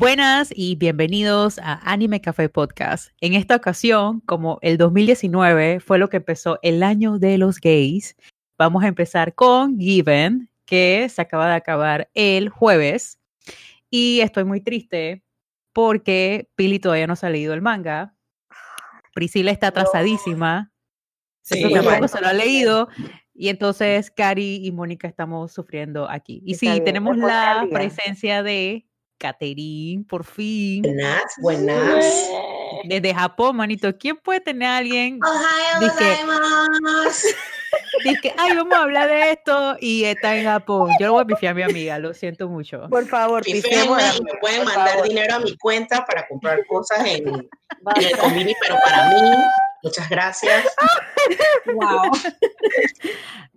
Buenas y bienvenidos a Anime Café Podcast. En esta ocasión, como el 2019 fue lo que empezó el año de los gays, vamos a empezar con Given, que se acaba de acabar el jueves. Y estoy muy triste porque Pili todavía no ha salido el manga. Priscila está atrasadísima. Sí, tampoco se lo ha leído. Y entonces Cari y Mónica estamos sufriendo aquí. Y sí, tenemos la presencia de Caterín, por fin. Buenas, buenas. Desde Japón, manito. ¿Quién puede tener a alguien? Ohio Dice, ay, vamos a hablar de esto y está en Japón. Yo lo voy a pifiar a mi amiga, lo siento mucho. Por favor, pifiemos. Me pueden mandar dinero a mi cuenta para comprar cosas en, el convini, pero para mí, muchas gracias. wow.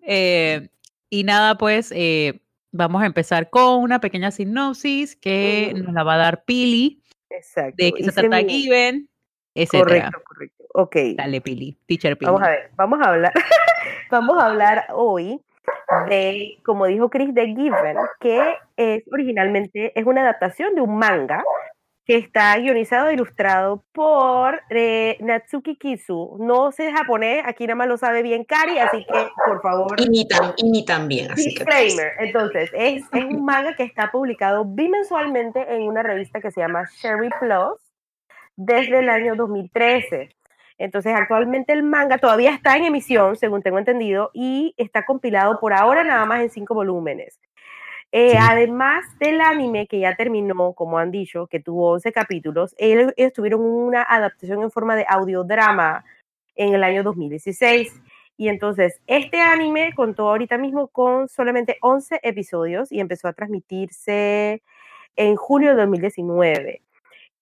Eh, y nada, pues, eh, vamos a empezar con una pequeña sinopsis que nos la va a dar Pili. Exacto. De qué se trata Given, etc. Correcto, correcto. Ok. Dale, Pili. Teacher Pili. Vamos a ver, vamos a hablar, vamos a hablar hoy de, como dijo Chris, de Given, que es originalmente, es una adaptación de un manga que está guionizado e ilustrado por eh, Natsuki Kisu. No sé japonés, aquí nada más lo sabe bien Kari, así que por favor. Y ni, también. Así disclaimer. Entonces, es, es un manga que está publicado bimensualmente en una revista que se llama Sherry Plus desde el año 2013. Entonces, actualmente el manga todavía está en emisión, según tengo entendido, y está compilado por ahora nada más en cinco volúmenes. Además del anime que ya terminó, como han dicho, que tuvo 11 capítulos, ellos, tuvieron una adaptación en forma de audiodrama en el año 2016. Y entonces, este anime contó ahorita mismo con solamente 11 episodios y empezó a transmitirse en julio de 2019.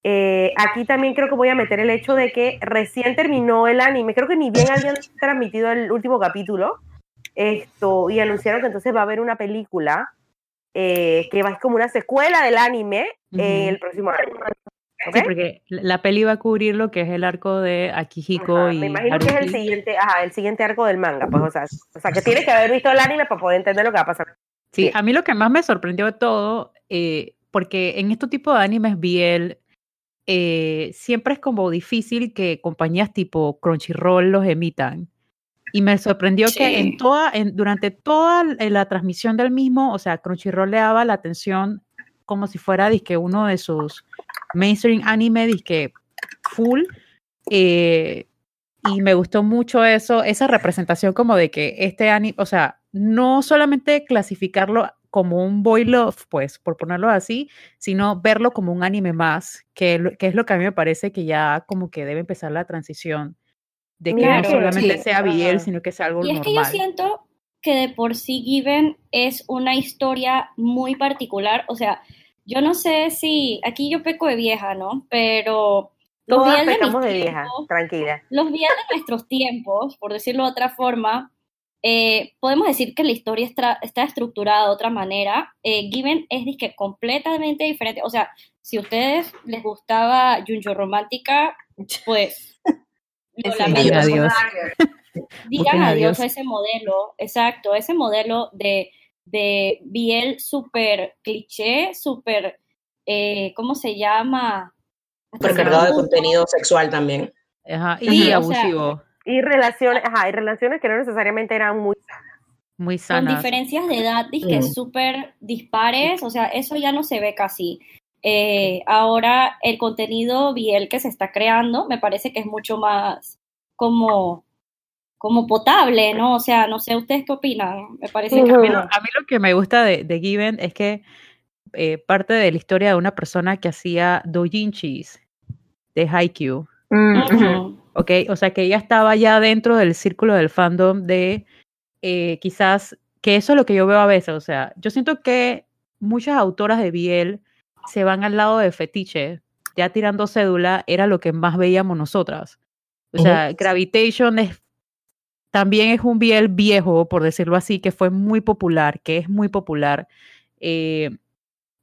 Eh, aquí también creo que voy a meter el hecho de que recién terminó el anime, creo que ni bien habían transmitido el último capítulo, esto, y anunciaron que entonces va a haber una película eh, que va como una secuela del anime el próximo año. Sí, porque la peli va a cubrir lo que es el arco de Akihiko y. Me imagino que es el siguiente, ajá, el siguiente arco del manga, pues, o sea, o sea, que tienes que haber visto el anime para poder entender lo que va a pasar. Sí, a mí lo que más me sorprendió de todo, eh, porque en este tipo de animes BL, eh, siempre es como difícil que compañías tipo Crunchyroll los emitan. Y me sorprendió que en toda, en, durante toda la transmisión del mismo, o sea, Crunchyroll le daba la atención como si fuera disque uno de sus mainstream anime, disque full. Eh, y me gustó mucho eso, esa representación como de que este anime, o sea, no solamente clasificarlo como un boy love, pues, por ponerlo así, sino verlo como un anime más, que, que es lo que a mí me parece que ya como que debe empezar la transición de que no solamente sea Biel, sino que sea algo normal. Y es que yo siento que de por sí Given es una historia muy particular, o sea, yo no sé si, aquí yo peco de vieja, ¿no? Pero los días de, de vieja, tranquila. Los días de nuestros tiempos, por decirlo de otra forma, eh, podemos decir que la historia está, está estructurada de otra manera. Eh, Given es disque completamente diferente. O sea, si a ustedes les gustaba Junjo Romántica, pues Digan adiós. Digan adiós a ese modelo, exacto, ese modelo de, de Biel súper cliché, súper, eh, ¿cómo se llama? Súper cargado de contenido sexual también. Ajá, y abusivo. y relaciones, ajá, y relaciones que no necesariamente eran muy muy sanas. Con diferencias de edad que mm. súper dispares, o sea, eso ya no se ve casi. Eh, ahora el contenido Biel que se está creando me parece que es mucho más como, como potable, ¿no? O sea, no sé, ¿ustedes qué opinan? Me parece que... A mí, lo, que me gusta de, de Given es que eh, parte de la historia de una persona que hacía doujinshis de Haikyuu. Mm, ok, o sea que ella estaba ya dentro del círculo del fandom de eh, quizás, que eso es lo que yo veo a veces, o sea, yo siento que muchas autoras de Biel se van al lado de fetiche, ya tirando cédula, era lo que más veíamos nosotras. O sea, Gravitation es, también es un biel viejo, por decirlo así, que fue muy popular, que es muy popular. Eh,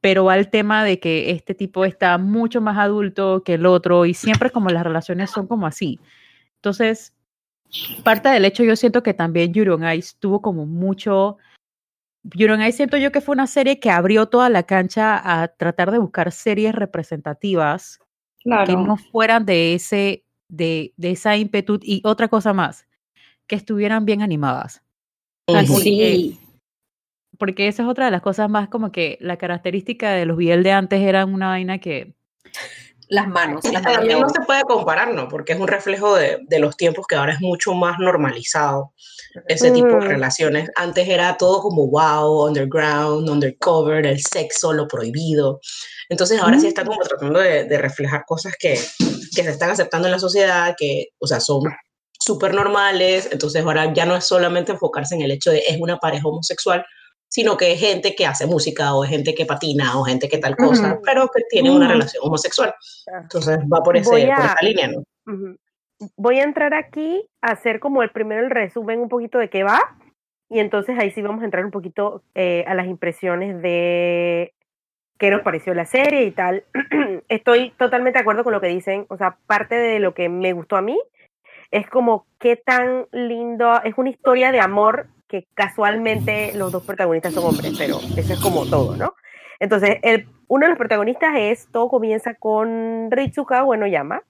pero va el tema de que este tipo está mucho más adulto que el otro y siempre como las relaciones son como así. Entonces, parte del hecho yo siento que también Yuri Ice tuvo como mucho Your ahí siento yo que fue una serie que abrió toda la cancha a tratar de buscar series representativas que no fueran de ese, de, de esa ímpetu y otra cosa más, que estuvieran bien animadas. sí. Porque esa es otra de las cosas más como que la característica de los BL de antes era una vaina que las manos. Las También no se puede comparar, ¿no? Porque es un reflejo de, de, los tiempos que ahora es mucho más normalizado ese tipo de relaciones. Antes era todo como wow, underground, undercover, el sexo, lo prohibido. Entonces ahora sí está como tratando de, de reflejar cosas que, que, se están aceptando en la sociedad, que, o sea, son súper normales. Entonces ahora ya no es solamente enfocarse en el hecho de es una pareja homosexual, sino que es gente que hace música o es gente que patina o gente que tal cosa, pero que tiene una relación homosexual. Entonces va por, ese, por esa línea, ¿no? Voy a entrar aquí a hacer como el primero el resumen un poquito de qué va y entonces ahí sí vamos a entrar un poquito eh, a las impresiones de qué nos pareció la serie y tal. Estoy totalmente de acuerdo con lo que dicen, o sea, parte de lo que me gustó a mí es como qué tan lindo, es una historia de amor que casualmente los dos protagonistas son hombres, pero eso es como todo, ¿no? Entonces, uno de los protagonistas es, todo comienza con Ritsuka bueno llama,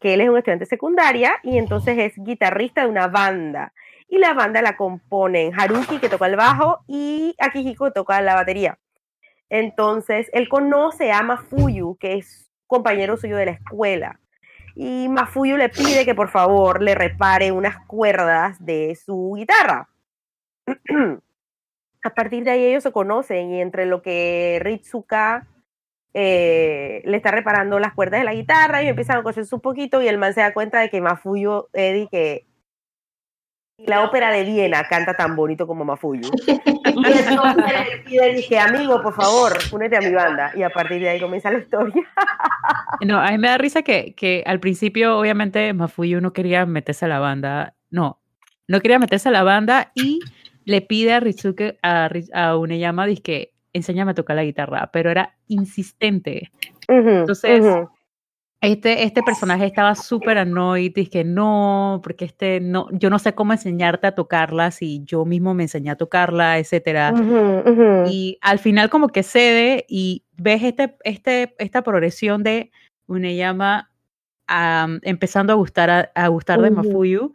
que él es un estudiante secundaria y entonces es guitarrista de una banda. Y la banda la componen Haruki, que toca el bajo, y Akihiko, que toca la batería. Entonces, él conoce a Mafuyu, que es compañero suyo de la escuela. Y Mafuyu le pide que por favor le repare unas cuerdas de su guitarra. a partir de ahí ellos se conocen y entre lo que Ritsuka eh, le está reparando las cuerdas de la guitarra y empiezan a conocerse un poquito y el man se da cuenta de que Mafuyo Eddie que la ópera de Viena canta tan bonito como Mafuyu. y entonces le dije, amigo, por favor, únete a mi banda. Y a partir de ahí comienza la historia. no, a mí me da risa que, que al principio, obviamente, Mafuyu no quería meterse a la banda. No, no quería meterse a la banda y le pide a Rizuke, a, a Uneyama, que enséñame a tocar la guitarra, pero era insistente. Entonces, este, este personaje estaba súper annoyed, que no, porque este no, yo no sé cómo enseñarte a tocarla si yo mismo me enseñé a tocarla, etcétera. Y al final como que cede y ves este, este, esta progresión de Uneyama empezando a gustar a, gustar de Mafuyu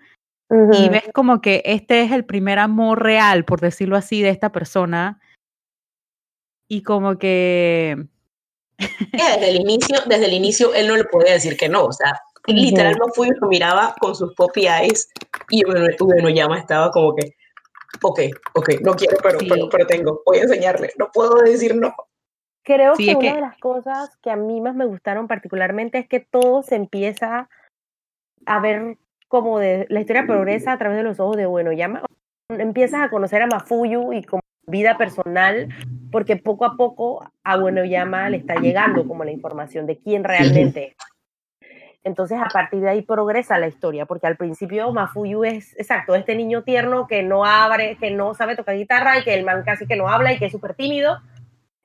y ves como que este es el primer amor real, por decirlo así, de esta persona. Y como que... desde el inicio, desde el inicio él no le podía decir que no, o sea, literal no fui, lo miraba con sus poppy eyes y no llama estaba como que, ok, ok, no quiero, pero, pero, pero, tengo, voy a enseñarle, no puedo decir no. Creo que una de las cosas que a mí más me gustaron particularmente es que todo se empieza a ver como de la historia progresa a través de los ojos de Bueno Llama. Empiezas a conocer a Mafuyu y como vida personal, porque poco a poco a Bueno Llama le está llegando como la información de quién realmente es. Entonces, a partir de ahí progresa la historia, porque al principio Mafuyu es, exacto, este niño tierno que no abre, que no sabe tocar guitarra y que el man casi que no habla y que es súper tímido.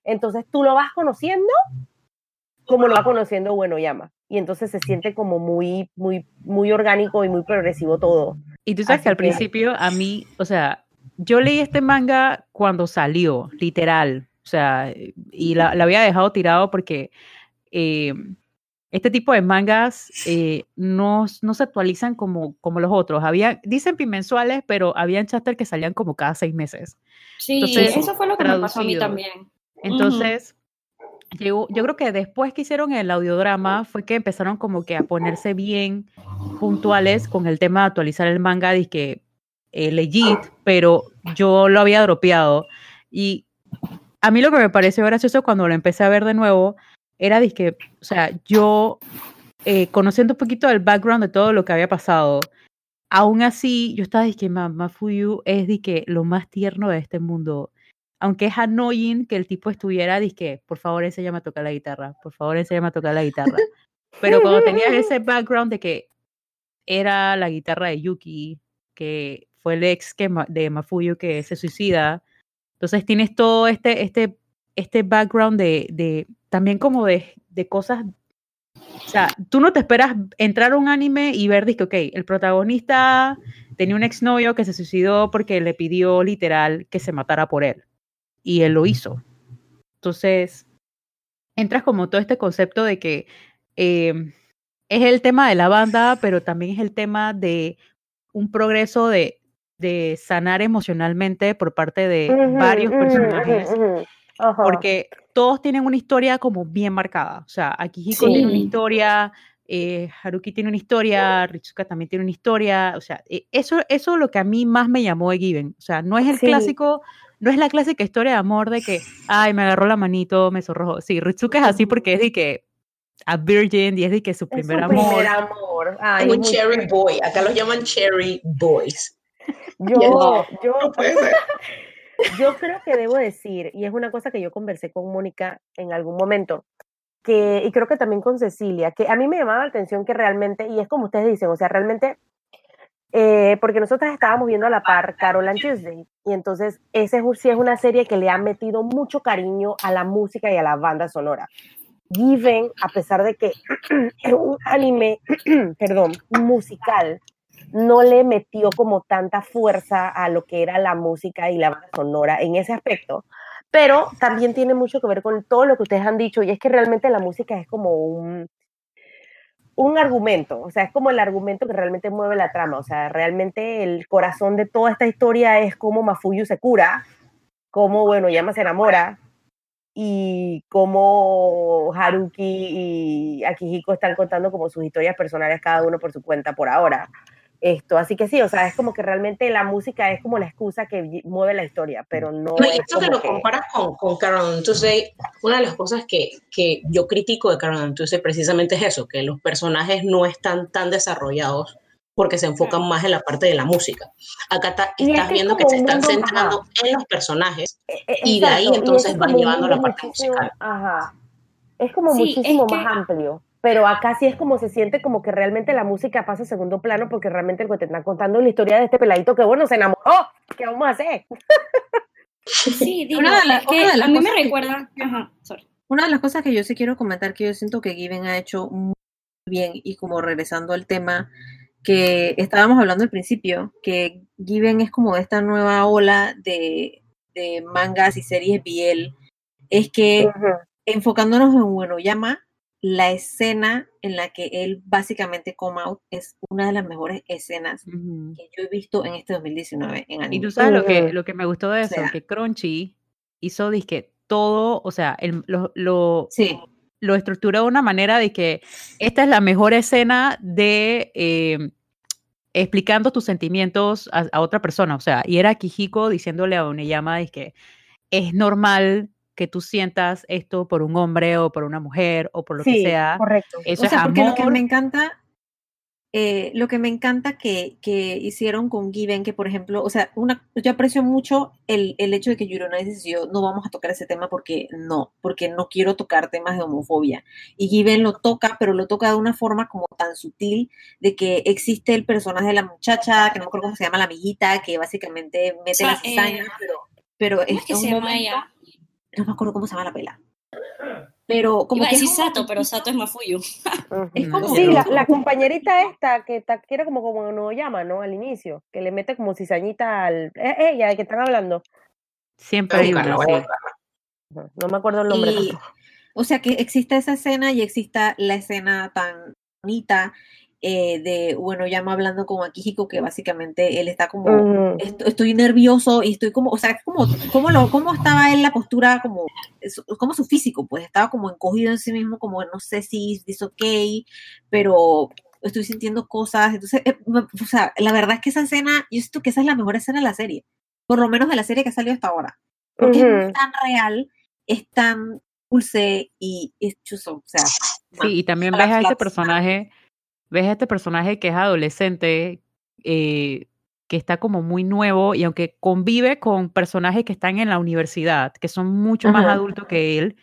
Entonces, tú lo vas conociendo como lo va conociendo Bueno Llama y entonces se siente como muy, muy, muy orgánico y muy progresivo todo. Y tú sabes que al principio a mí, o sea, yo leí este manga cuando salió, literal, o sea, y la, había dejado tirado porque eh, este tipo de mangas eh, no, no, se actualizan como, como los otros. Había, dicen bimensuales, pero habían chapters que salían como cada seis meses. Sí, eso fue lo que me pasó a mí también. Entonces, yo creo que después que hicieron el audiodrama fue que empezaron como que a ponerse bien puntuales con el tema de actualizar el manga de que eh, legit, pero yo lo había dropeado. Y a mí lo que me pareció gracioso cuando lo empecé a ver de nuevo era de que, o sea, yo eh, conociendo un poquito del background de todo lo que había pasado, aún así yo estaba de que Mafuyu es de que lo más tierno de este mundo aunque es annoying que el tipo estuviera, que por favor enséñame a tocar la guitarra, por favor enséñame a tocar la guitarra. Pero cuando tenías ese background de que era la guitarra de Yuki, que fue el ex que, de Mafuyu que se suicida, entonces tienes todo este, este, este background de, de también como de, de cosas o sea, tú no te esperas entrar a un anime y ver, que, ok, el protagonista tenía un exnovio que se suicidó porque le pidió literal que se matara por él. Y él lo hizo. Entonces, entras como todo este concepto de que eh, es el tema de la banda, pero también es el tema de un progreso de, de sanar emocionalmente por parte de varios personajes, porque todos tienen una historia como bien marcada. O sea, Akihiko Sí. tiene una historia, eh, Haruki tiene una historia, Ritsuka también tiene una historia. O sea, eh, eso eso es lo que a mí más me llamó de Given. O sea, no es el Sí. clásico, no es la clásica historia de amor de que, ay, me agarró la manito, me sonrojó. Sí, Ritsuka es así porque es de que a virgin y es de que su Es primer su amor. primer amor. Ay, Es un cherry chévere. boy. Acá los llaman cherry boys. Yo, yo, No puede ser. yo creo que debo decir, y es una cosa que yo conversé con Mónica en algún momento, que, y creo que también con Cecilia, que a mí me llamaba la atención que realmente, y es como ustedes dicen, o sea, realmente, eh, porque nosotras estábamos viendo a la par Carol and Tuesday, y entonces ese es, sí es una serie que le ha metido mucho cariño a la música y a la banda sonora. Given, a pesar de que es un anime, perdón, musical, no le metió como tanta fuerza a lo que era la música y la banda sonora en ese aspecto, pero también tiene mucho que ver con todo lo que ustedes han dicho y es que realmente la música es como un un argumento, o sea, es como el argumento que realmente mueve la trama, o sea, realmente el corazón de toda esta historia es cómo Mafuyu se cura, cómo, bueno, Yama se enamora y cómo Haruki y Akihiko están contando como sus historias personales cada uno por su cuenta por ahora. Esto, así que sí, o sea, es como que realmente la música es como la excusa que mueve la historia, pero no No, y es esto que lo que- comparas con, con Carol and Tuesday, una de las cosas que, que yo critico de Carol and Tuesday precisamente es eso, que los personajes no están tan desarrollados porque se enfocan más en la parte de la música. Acá ta- Y estás este es viendo que como se están centrando ajá. en los personajes E- e- y de ahí entonces ese es van llevando la parte musical. Ajá. Es como Sí, es muchísimo que- más amplio. Pero acá sí es como se siente como que realmente la música pasa a segundo plano porque realmente el que te están contando es la historia de este peladito que bueno se enamoró. ¿Qué vamos a hacer? Sí, digo, Una de la- es que una de las a mí me cosas que- recuerda, ajá, sorry. Una de las cosas que yo sí quiero comentar que yo siento que Given ha hecho muy bien y como regresando al tema que estábamos hablando al principio, que Given es como esta nueva ola de, de mangas y series BL, es que Ujú. enfocándonos en Uenoyama, la escena en la que él básicamente come out es una de las mejores escenas que yo he visto en este 2019 en Y anime. tú sabes lo que, lo que me gustó de O eso, sea- que Crunchy hizo disque todo, o sea, el- lo, lo, Sí, lo estructuró de una manera de que esta es la mejor escena de eh, explicando tus sentimientos a, a otra persona. O sea, y era Kijiko diciéndole a Oneyama que es normal que tú sientas esto por un hombre o por una mujer o por lo que Sí, sea. correcto. Eso o sea, es porque lo que amor. me encanta, eh, lo que me encanta que, que hicieron con Given, que por ejemplo, o sea, una, yo aprecio mucho el, el hecho de que Yurona decidió, no vamos a tocar ese tema porque no, porque no quiero tocar temas de homofobia. Y Given lo toca, pero lo toca de una forma como tan sutil, de que existe el personaje de la muchacha, que no me acuerdo cómo se llama, la amiguita, que básicamente mete Sa- la cizaña, eh, pero, pero ¿Cómo es es que un se llama momento- ella? No me acuerdo cómo se llama la pela. Pero como Iba a que es decir un Sato, pero Sato es Mafuyu. Es como- Sí, la, la compañerita esta que, ta- que era como como no llama, ¿no? Al inicio, que le mete como cizañita al... Es ella de que están hablando. Siempre a a buscarla. Ujú. No me acuerdo el nombre Y-. O sea que exista esa escena y exista la escena tan bonita eh, de, bueno, ya hablando con Akihiko, que básicamente él está como. "Esto- estoy nervioso y estoy como, o sea, como, como lo, cómo estaba él la postura, como, su- como su físico, pues estaba como encogido en sí mismo, como no sé si es ok, pero estoy sintiendo cosas, entonces, eh, me- o sea, la verdad es que esa escena, yo siento que esa es la mejor escena de la serie, por lo menos de la serie que ha salido hasta ahora, porque es tan real, es tan dulce y es chuzo, o sea, Sí, y también a ves a este personaje, ves a este personaje que es adolescente, eh, que está como muy nuevo y aunque convive con personajes que están en la universidad, que son mucho más adultos que él,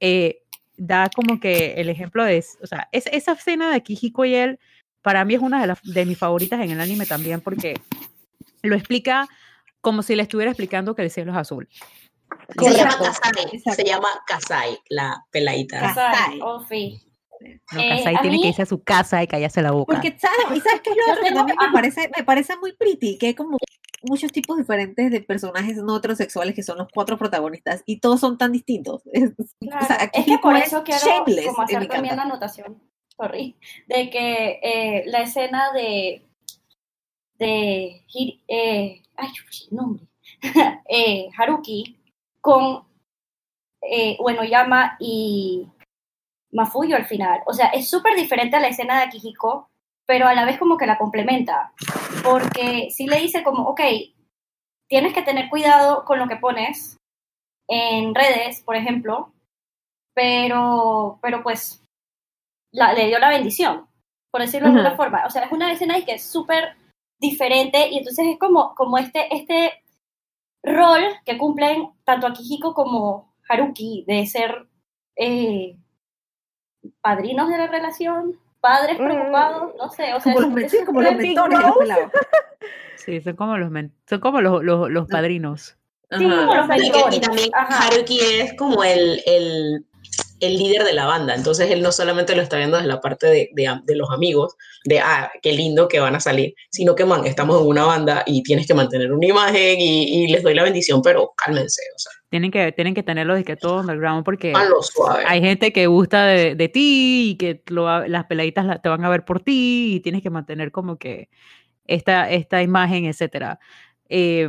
eh, da como que el ejemplo de, o sea, es- esa escena de Kijiko y él, para mí es una de, las, de mis favoritas en el anime también porque lo explica como si le estuviera explicando que el cielo es azul. Se llama. Kasai, se llama Kasai, la peladita. Kasai. Kasai, oh, sí. No, Eh, tiene mí- que irse a su casa y callarse la boca. Porque, ¿sabes? ¿Y sabes qué es lo otro también me parece, me parece muy pretty? Que hay como muchos tipos diferentes de personajes no heterosexuales que son los cuatro protagonistas y todos son tan distintos. Es, Claro, o sea, aquí es que por eso quiero como hacer también carta. la anotación, sorry, de que eh, la escena de de eh, ay, nombre, eh, Haruki con eh, Uenoyama y Mafuyo al final, o sea, es súper diferente a la escena de Akihiko, pero a la vez como que la complementa, porque sí le dice como, ok, tienes que tener cuidado con lo que pones en redes, por ejemplo, pero, pero pues la- le dio la bendición, por decirlo de alguna forma. O sea, es una escena que es súper diferente y entonces es como, como este, este rol que cumplen tanto Akihiko como Haruki de ser eh, padrinos de la relación, padres Mm. preocupados, no sé, o sea, Como los, es- men- es sí, como los súper- mentores de los pelados. Sí, son como los, son como los, los, los padrinos. Sí, como los Y, que- y mentores. también Ajá. Haruki es como el, el, el líder de la banda, entonces él no solamente lo está viendo desde la parte de, de, los amigos, de, ah, qué lindo que van a salir, sino que, man, estamos en una banda y tienes que mantener una imagen y, y les doy la bendición, pero cálmense, o sea, Tienen que, tienen que tenerlo de que todo underground porque suave. hay gente que gusta de, de ti y que lo las peladitas la- te van a ver por ti y tienes que mantener como que esta, esta imagen, etcétera. Eh,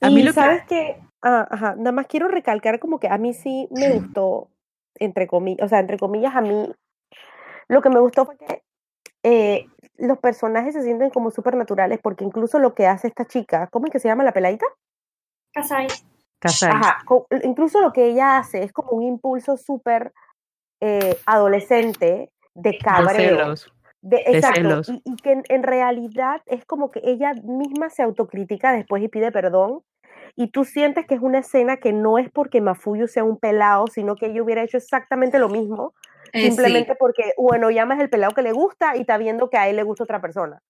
a mí y lo que- sabes que, ah, ajá, nada más quiero recalcar como que a mí sí me gustó, entre comillas, o sea, entre comillas, a mí lo que me gustó fue que eh, los personajes se sienten como súper naturales, porque incluso lo que hace esta chica, ¿cómo es que se llama la peladita? Kasai. Kasai. Ajá, incluso lo que ella hace es como un impulso súper eh, adolescente de de cabreo. celos. De, exacto, celos. y, y que en, en realidad es como que ella misma se autocritica después y pide perdón, y tú sientes que es una escena que no es porque Mafuyu sea un pelado, sino que ella hubiera hecho exactamente lo mismo, Eh, sí. simplemente porque, bueno, llama es el pelado que le gusta y está viendo que a él le gusta otra persona.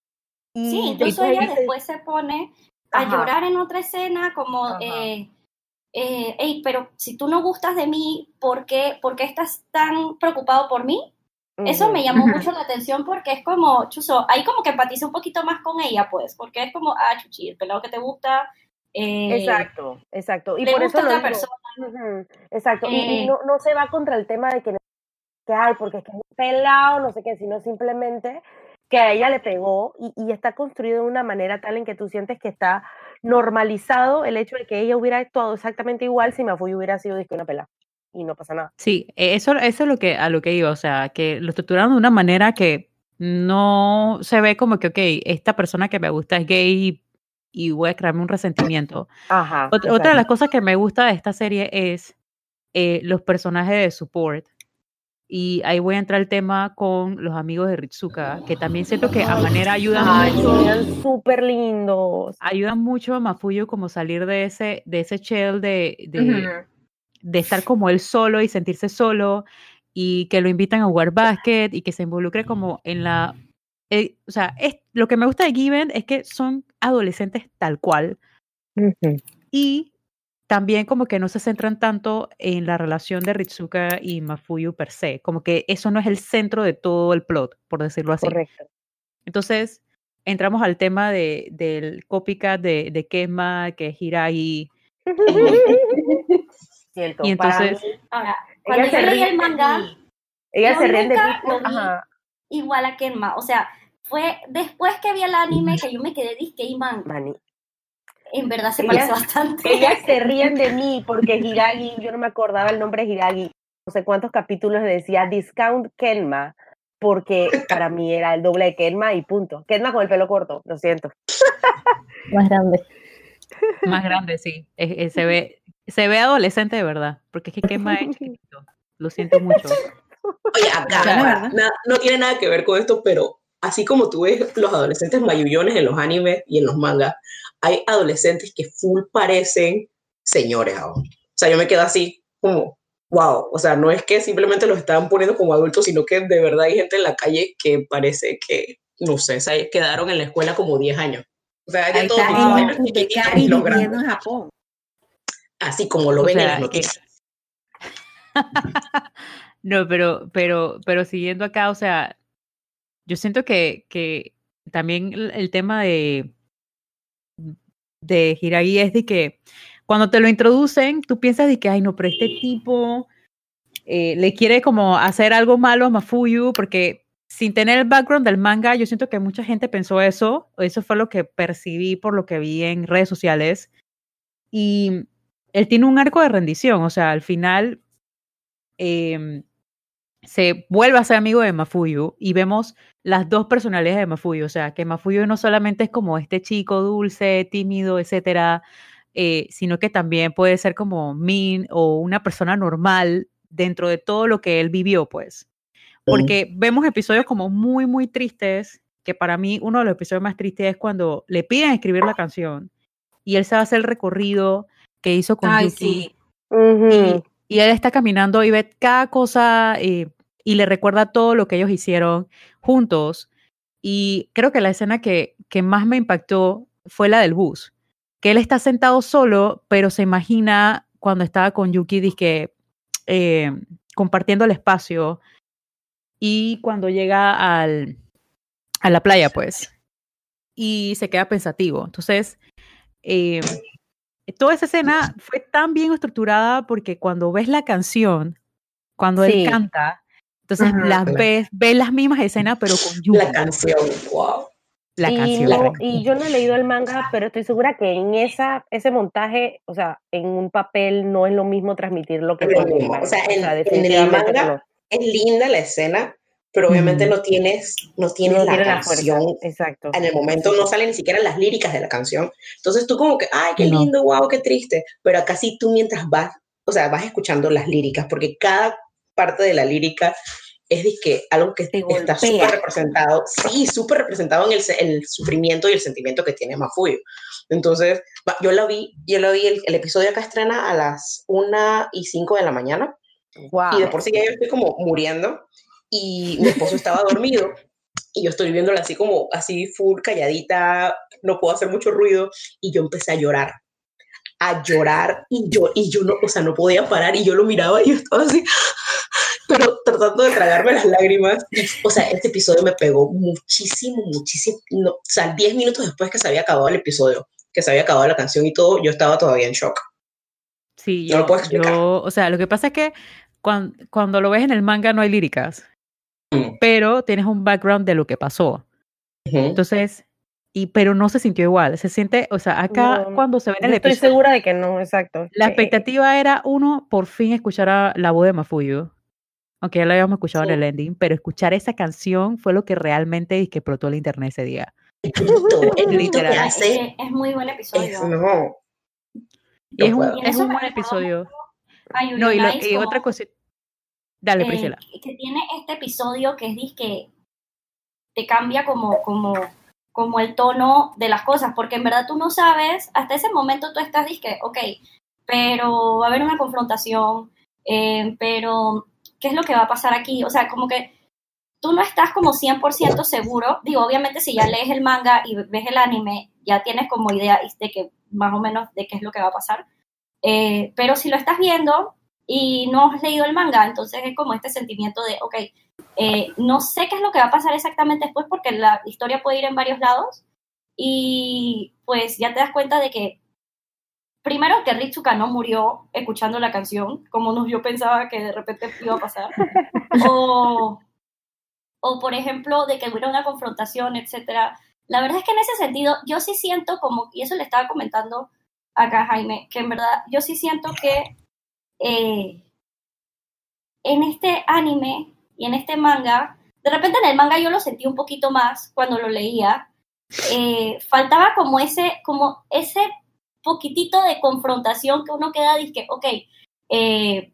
Y Sí, incluso ella dice- después se pone a Ajá. llorar en otra escena como, eh, eh, hey, pero si tú no gustas de mí, ¿por qué, por qué estás tan preocupado por mí? Eso me llamó mucho la atención porque es como, Chuso, ahí como que empatizo un poquito más con ella, pues, porque es como, ah, Chuchi, el pelado que te gusta. Eh, Exacto, exacto. Y le por gusta eso otra digo. persona. Exacto. Y- y, Eh. no, no se va contra el tema de que, que hay, porque es que es un pelado, no sé qué, sino simplemente que a ella le pegó y, y está construido de una manera tal en que tú sientes que está normalizado el hecho de que ella hubiera actuado exactamente igual si Mafuy hubiera sido disque una pelada. Y no pasa nada. Sí, e- eso, eso es lo que, a lo que iba, o sea, que lo estructuraron de una manera que no se ve como que, ok, esta persona que me gusta es gay y, voy a crearme un resentimiento. Ajá. Otra, otra de las cosas que me gusta de esta serie es eh, los personajes de support. Y ahí voy a entrar el tema con los amigos de Ritsuka, que también siento que a manera ayudan Ay, mucho, súper lindos. ayudan mucho a Mafuyo como salir de ese, de ese shell de, de, Ujú. de estar como él solo y sentirse solo y que lo invitan a jugar básquet y que se involucre como en la... eh, o sea, es, lo que me gusta de Given es que son adolescentes tal cual y también como que no se centran tanto en la relación de Ritsuka y Mafuyu per se, como que eso no es el centro de todo el plot, por decirlo así. Correcto. Entonces, entramos al tema de, del copycat de, de Kema, que es Hiragi, Siento, y para entonces... mí, Ahora, ella cuando se yo leí ríe el manga. Ella yo se ríe de mí. ajá. igual a Kenma, o sea, fue después que vi el anime que yo me quedé disque y man, Mani. en verdad se parece bastante. Ellas se ríen de mí porque Hiragi, yo no me acordaba el nombre de Hiragi, no sé cuántos capítulos decía Discount Kenma, porque para mí era el doble de Kenma y punto. Kenma con el pelo corto, lo siento. Más grande. Más grande, sí. Es- es- se, ve, se ve adolescente de verdad, porque es que Kema es chiquitito. Lo siento mucho. Oye, acá, no tiene nada que ver con esto, pero así como tú ves los adolescentes mayullones en los animes y en los mangas, hay adolescentes que full parecen señores aún. O sea, yo me quedo así como, wow, o sea, no es que simplemente los estaban poniendo como adultos, sino que de verdad hay gente en la calle que parece que, no sé, se quedaron en la escuela como 10 años. O sea, hay todos los grandes, en Japón. así como lo O ven en las que- noticias. No, pero, pero, pero siguiendo acá, o sea, yo siento que, que también el tema de, de Hirai es de que cuando te lo introducen, tú piensas de que, ay, no, pero este tipo eh, le quiere como hacer algo malo a Mafuyu, porque sin tener el background del manga, yo siento que mucha gente pensó eso, eso fue lo que percibí por lo que vi en redes sociales. Y él tiene un arco de rendición, o sea, al final eh, se vuelve a ser amigo de Mafuyu y vemos las dos personalidades de Mafuyu, o sea, que Mafuyu no solamente es como este chico dulce, tímido, etcétera, eh, sino que también puede ser como mean o una persona normal dentro de todo lo que él vivió, pues. Porque vemos episodios como muy, muy tristes, que para mí uno de los episodios más tristes es cuando le piden escribir la canción y él se hace el recorrido que hizo con Ay, Yuki. sí. Ujú. Y él está caminando y ve cada cosa eh, y le recuerda todo lo que ellos hicieron juntos. Y creo que la escena que, que más me impactó fue la del bus. Que él está sentado solo, pero se imagina cuando estaba con Yuki, dizque, eh, compartiendo el espacio. Y cuando llega al, a la playa, pues. Y se queda pensativo. Entonces, eh, toda esa escena fue tan bien estructurada porque cuando ves la canción, cuando Sí. él canta, entonces Ajá. las ves, ves las mismas escenas, pero con Yuki. La canción, wow. La y, canción. no- y yo no he leído el manga, pero estoy segura que en esa, ese montaje, o sea, en un papel no es lo mismo transmitir lo que No es lo con el mismo. manga. O sea, en- en el manga, no. Es linda la escena, pero obviamente Ujú. no tienes, no tienes No la tiene la canción. Exacto. en el momento no salen ni siquiera las líricas de la canción. Entonces tú como que, ay, qué No. lindo, wow, qué triste. Pero acá sí tú mientras vas, o sea, vas escuchando las líricas, porque cada parte de la lírica es que algo que Te está súper representado, sí, súper representado en el, sufrimiento y el sentimiento que tiene Mafuyo. Entonces, yo la vi, yo la vi, el, el episodio acá estrena a las 1 y 5 de la mañana, Wow. y de por sí ya yo estoy como muriendo y mi esposo estaba dormido y yo estoy viéndola así como así full calladita, no puedo hacer mucho ruido y yo empecé a llorar, a llorar y yo y yo no, o sea, no podía parar y yo lo miraba y yo estaba así pero tratando de tragarme las lágrimas. O sea, este episodio me pegó muchísimo, muchísimo. No, o sea, 10 minutos después que se había acabado el episodio, que se había acabado la canción y todo, yo estaba todavía en shock. Sí, No lo yo, puedo explicar. yo- o sea, lo que pasa es que cuando, cuando lo ves en el manga no hay líricas, Mm. pero tienes un background de lo que pasó. Entonces, y, pero no se sintió igual. Se siente, o sea, acá No, cuando se ve en el estoy episodio, segura de que no, exacto. la Eh, expectativa era, uno, por fin escuchar a la voz de Mafuyu. Aunque ya la habíamos escuchado Sí. en el ending, pero escuchar esa canción fue lo que realmente es que explotó el internet ese día. El grito, el grito que Literal. Es, que muy buen es, episodio. no. Y es No un, es un buen episodio. A Yuri No, y, lo- y como, otra cosa. Dale, eh, Priscila. que tiene este episodio que es disque te cambia como, como, como el tono de las cosas, porque en verdad tú no sabes, hasta ese momento tú estás disque, ok, pero va a haber una confrontación, eh, pero ¿qué es lo que va a pasar aquí? O sea, como que tú no estás como 100% seguro, digo, obviamente si ya lees el manga y ves el anime, ya tienes como idea de que más o menos de qué es lo que va a pasar, Eh, pero si lo estás viendo y no has leído el manga, entonces es como este sentimiento de, ok, eh, no sé qué es lo que va a pasar exactamente después porque la historia puede ir en varios lados y pues ya te das cuenta de que primero que Ritsuka no murió escuchando la canción como no, yo pensaba que de repente iba a pasar o, o por ejemplo de que hubiera una confrontación, etcétera. La verdad es que en ese sentido yo sí siento como, y eso le estaba comentando acá Jaime, que en verdad yo sí siento que eh, en este anime y en este manga, de repente en el manga yo lo sentí un poquito más cuando lo leía, eh, faltaba como ese, como ese poquitito de confrontación que uno queda, dice, ok, eh,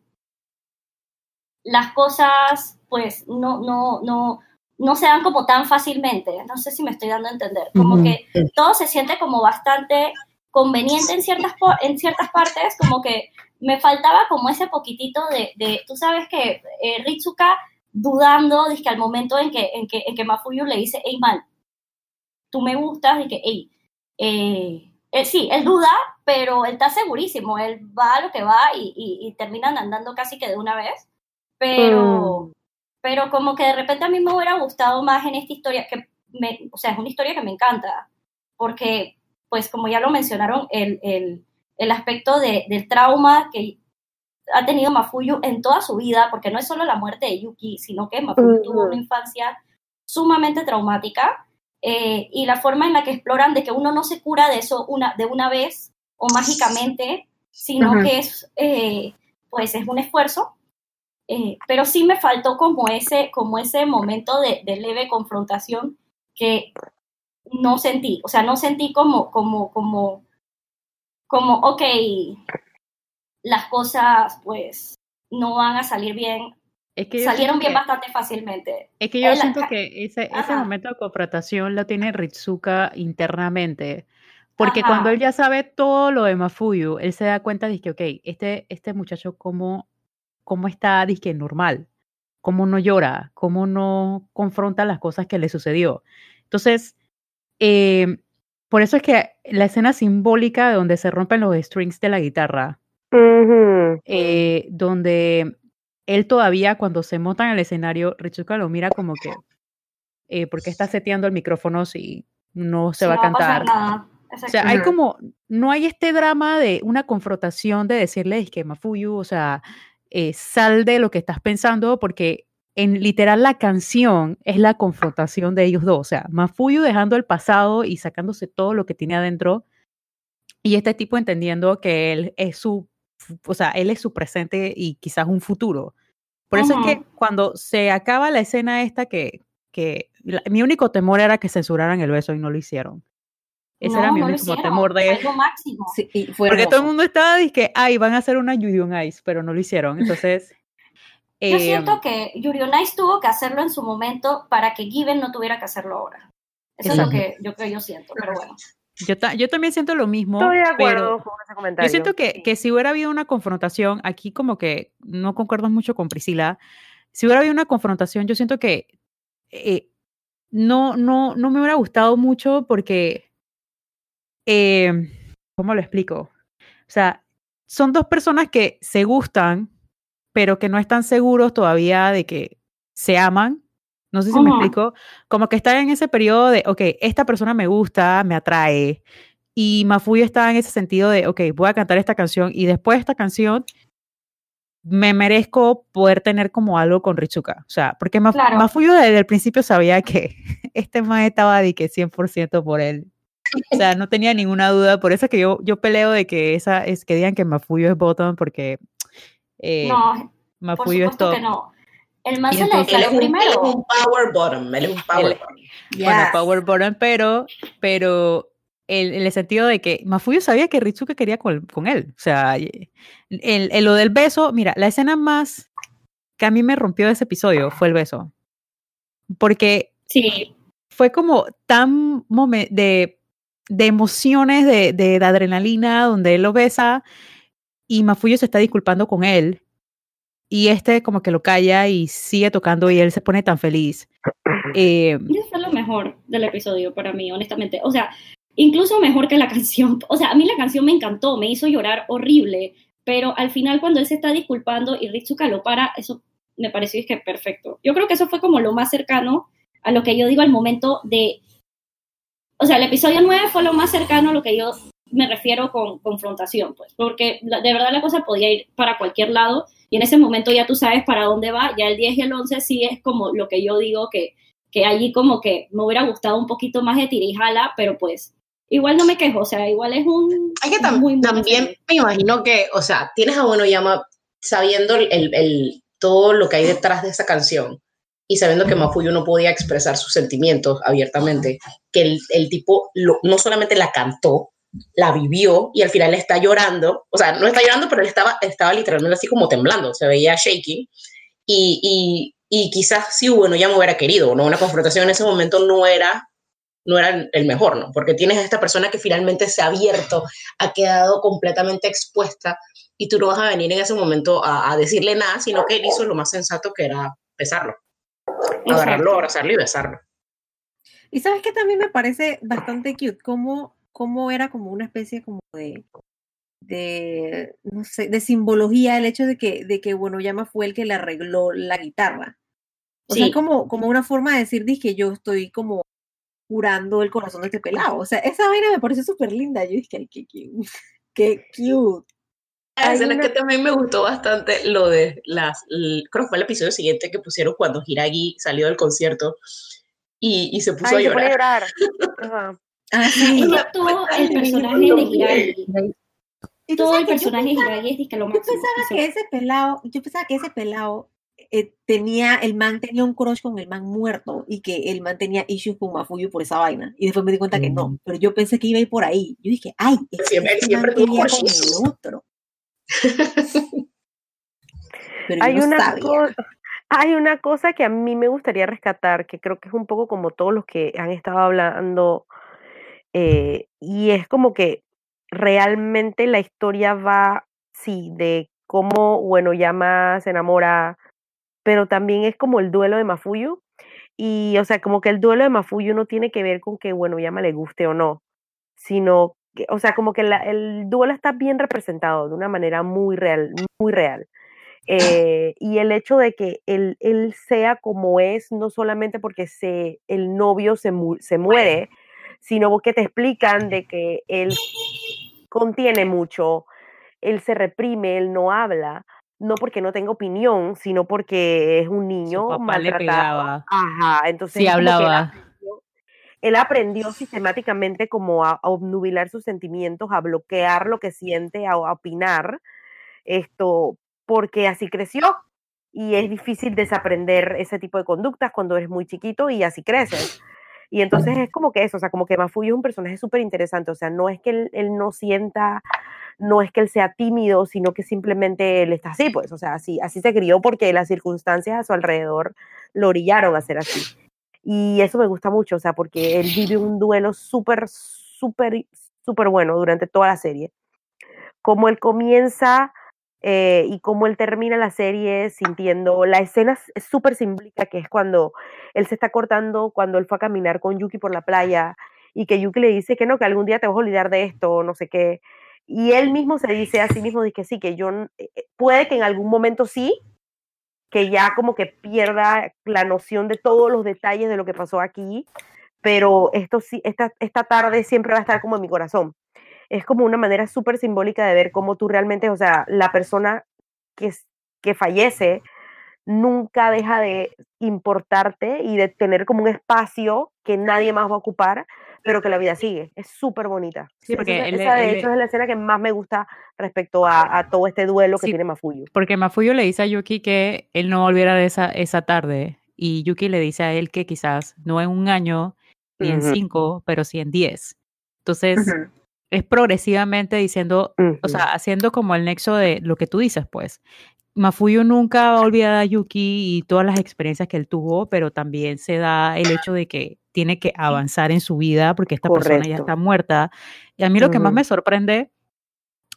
las cosas pues no, no, no, no se dan como tan fácilmente, no sé si me estoy dando a entender, como que todo se siente como bastante conveniente en ciertas, en ciertas partes, como que me faltaba como ese poquitito de, de tú sabes que eh, Ritsuka dudando, que al momento en que, en que, en que Mafuyu le dice, hey man, tú me gustas, y que, hey, eh, eh, sí, él duda, pero él está segurísimo, él va a lo que va y, y, y terminan andando casi que de una vez. pero, pero como que de repente a mí me hubiera gustado más en esta historia, que me, o sea, es una historia que me encanta, porque, pues como ya lo mencionaron, el, el, el aspecto de, del trauma que ha tenido Mafuyu en toda su vida, porque no es solo la muerte de Yuki, sino que Mafuyu tuvo una infancia sumamente traumática eh, y la forma en la que exploran de que uno no se cura de eso una, de una vez o mágicamente, sino que es, eh, pues es un esfuerzo. Eh, pero sí me faltó como ese, como ese momento de, de, leve confrontación que no sentí, o sea, no sentí como, como, como, como, ok, las cosas pues no van a salir bien. Es que Salieron bien bastante fácilmente. Es que yo siento que ese, ese momento de confrontación lo tiene Ritsuka internamente. Porque cuando él ya sabe todo lo de Mafuyu, él se da cuenta de que, ok, este, este muchacho cómo, cómo está, que normal, cómo no llora, cómo no confronta las cosas que le sucedió. Entonces, eh, por eso es que la escena simbólica donde se rompen los strings de la guitarra, eh, donde él todavía cuando se monta en el escenario, Richuka lo mira como que, eh, ¿por qué está seteando el micrófono si no se va a cantar? o sea, hay como, no hay este drama de una confrontación de decirle, es que Mafuyu, o sea, eh, sal de lo que estás pensando, porque en literal la canción es la confrontación de ellos dos, o sea, Mafuyu dejando el pasado y sacándose todo lo que tiene adentro, y este tipo entendiendo que él es su o sea, él es su presente y quizás un futuro. Por eso es que cuando se acaba la escena esta que, que mi único temor era que censuraran el beso y no lo hicieron. Ese era mi único temor de máximo. Sí, Porque todo el mundo estaba diciendo que, ay, van a hacer una Yuri on Ice, pero no lo hicieron. Entonces... yo siento que Yuri on Ice tuvo que hacerlo en su momento para que Given no tuviera que hacerlo ahora. Eso es lo que yo, que yo siento, pero bueno. Yo, yo, también siento lo mismo. Estoy de acuerdo con ese comentario. Yo siento que, que, si hubiera habido una confrontación, aquí como que no concuerdo mucho con Priscila, si hubiera habido una confrontación, yo siento que eh, no, no, no me hubiera gustado mucho porque, eh, ¿cómo lo explico? O sea, son dos personas que se gustan, pero que no están seguros todavía de que se aman no sé si me explico. Como que está en ese periodo de, ok, esta persona me gusta, me atrae. Y Mafuyo está en ese sentido de, ok, voy a cantar esta canción y después de esta canción me merezco poder tener como algo con Richuka. O sea, porque Mafuyo desde el principio sabía que este man estaba de que 100% por él. O sea, no tenía ninguna duda. Por eso es que yo, yo peleo de que esa es que digan que Mafuyo es bottom porque eh, no, Mafuyo es todo. no. El más se le primero. Él es un power bottom, él es un power bottom. Bueno, power bottom, pero, pero en, el sentido de que Mafuyo sabía que Ritsuke quería con, con él. O sea, el, lo del beso, mira, la escena más que a mí me rompió de ese episodio fue el beso. Porque sí. fue como tan de, de emociones, de, de, de adrenalina, donde él lo besa y Mafuyo se está disculpando con él y este como que lo calla y sigue tocando y él se pone tan feliz. Eh, Eso fue lo mejor del episodio para mí, honestamente. O sea, incluso mejor que la canción. O sea, a mí la canción me encantó, me hizo llorar horrible, pero al final cuando él se está disculpando y Ritsuka lo para, eso me pareció que perfecto. Yo creo que eso fue como lo más cercano a lo que yo digo al momento de... O sea, el episodio 9 fue lo más cercano a lo que yo me refiero con confrontación, pues, porque de verdad la cosa podía ir para cualquier lado y en ese momento ya tú sabes para dónde va, ya el 10 y el 11 sí es como lo que yo digo que, que allí como que me hubiera gustado un poquito más de tirijala, pero pues igual no me quejo, o sea, igual es un... Hay que también me imagino que, o sea, tienes a Bueno Llama sabiendo el, el, todo lo que hay detrás de esa canción y sabiendo que Mafuyo no podía expresar sus sentimientos abiertamente, que el, el tipo no solamente la cantó, la vivió y al final está llorando, o sea, no está llorando, pero él estaba, estaba literalmente así como temblando, se veía shaking y, y, y quizás si bueno, ya me hubiera querido, ¿no? Una confrontación en ese momento no era, no era el mejor, ¿no? Porque tienes a esta persona que finalmente se ha abierto, ha quedado completamente expuesta y tú no vas a venir en ese momento a, a decirle nada, sino que él hizo lo más sensato que era besarlo, agarrarlo, abrazarlo y besarlo. Y sabes que también me parece bastante cute, como cómo era como una especie como de, de, no sé, de simbología el hecho de que, de que bueno, Yama fue el que le arregló la guitarra. O sea, Sí. como, como una forma de decir, que yo estoy como curando el corazón de este pelado. O sea, esa vaina me pareció súper linda. Yo dije, ay, qué cute. Qué cute. Escena una- que también me gustó bastante lo de las, creo que fue el episodio siguiente que pusieron cuando Hiragi salió del concierto y, y se puso Ay, a se pone a llorar. llorar. Ajá. Ah, sí. Es que todo el personaje de Hiragi, todo el que yo personaje de Hiragi es disque lo Yo máximo. pensaba O sea, que ese pelado, yo pensaba que ese pelado eh, tenía, el man tenía un crush con el man muerto y que el man tenía issues con Mafuyu por esa vaina. Y después me di cuenta que no, Mm. pero yo pensé que iba a ir por ahí. Yo dije, ay, es que Siempre- este siempre man tuvo quería con el otro. Pero Hay yo no una, hay una cosa que a mí me gustaría rescatar, que creo que es un poco como todos los que han estado hablando, eh, y es como que realmente la historia va, sí, de cómo, bueno, Yama se enamora, pero también es como el duelo de Mafuyu, y o sea, como que el duelo de Mafuyu no tiene que ver con que, bueno, Yama le guste o no, sino que, o sea, como que la- el duelo está bien representado de una manera muy real, muy real. Eh, y el hecho de que él, él sea como es, no solamente porque se, el novio se, mu- se muere, sino porque te explican de que él contiene mucho, él se reprime, él no habla, no porque no tenga opinión, sino porque es un niño papá le maltratado. pegaba. Ajá, entonces Sí que él hablaba. aprendió- él aprendió sistemáticamente como a, a obnubilar sus sentimientos, a bloquear lo que siente, a, a opinar, esto, porque así creció. Y es difícil desaprender ese tipo de conductas cuando eres muy chiquito y así creces. Y entonces es como que eso, o sea, como que Mafuyu es un personaje súper interesante, o sea, no es que él, él no sienta, no es que él sea tímido, sino que simplemente él está así, pues, o sea, así, así se crió porque las circunstancias a su alrededor lo orillaron a ser así. Y eso me gusta mucho, o sea, porque él vive un duelo súper, súper, súper bueno durante toda la serie. Como él comienza eh, y cómo él termina la serie sintiendo, la escena es- súper simbólica, que es cuando él se está cortando, cuando él fue a caminar con Yuki por la playa y que Yuki le dice que no, que algún día te vas a olvidar de esto, no sé qué. Y él mismo se dice a sí mismo, dice que sí, que yo, eh, eh, puede que en algún momento sí, que ya como que pierda la noción de todos los detalles de lo que pasó aquí, pero esto sí, esta, esta tarde siempre va a estar como en mi corazón. Es como una manera súper simbólica de ver cómo tú realmente, o sea, la persona que, que fallece nunca deja de importarte y de tener como un espacio que nadie más va a ocupar, pero que la vida sigue. Es súper bonita. Sí, porque esa, esa, de hecho es la escena que más me gusta respecto a, a todo este duelo que Sí, tiene Mafuyu. Porque Mafuyu le dice a Yuki que él no volviera de esa, esa tarde. Y Yuki le dice a él que quizás no en un año, ni en Ujú. cinco, pero sí en diez. Entonces, es progresivamente diciendo, o sea, haciendo como el nexo de lo que tú dices, pues. Mafuyu nunca va a olvidar a Yuki y todas las experiencias que él tuvo, pero también se da el hecho de que tiene que avanzar en su vida porque esta persona ya Correcto. está muerta. Y a mí lo que más me sorprende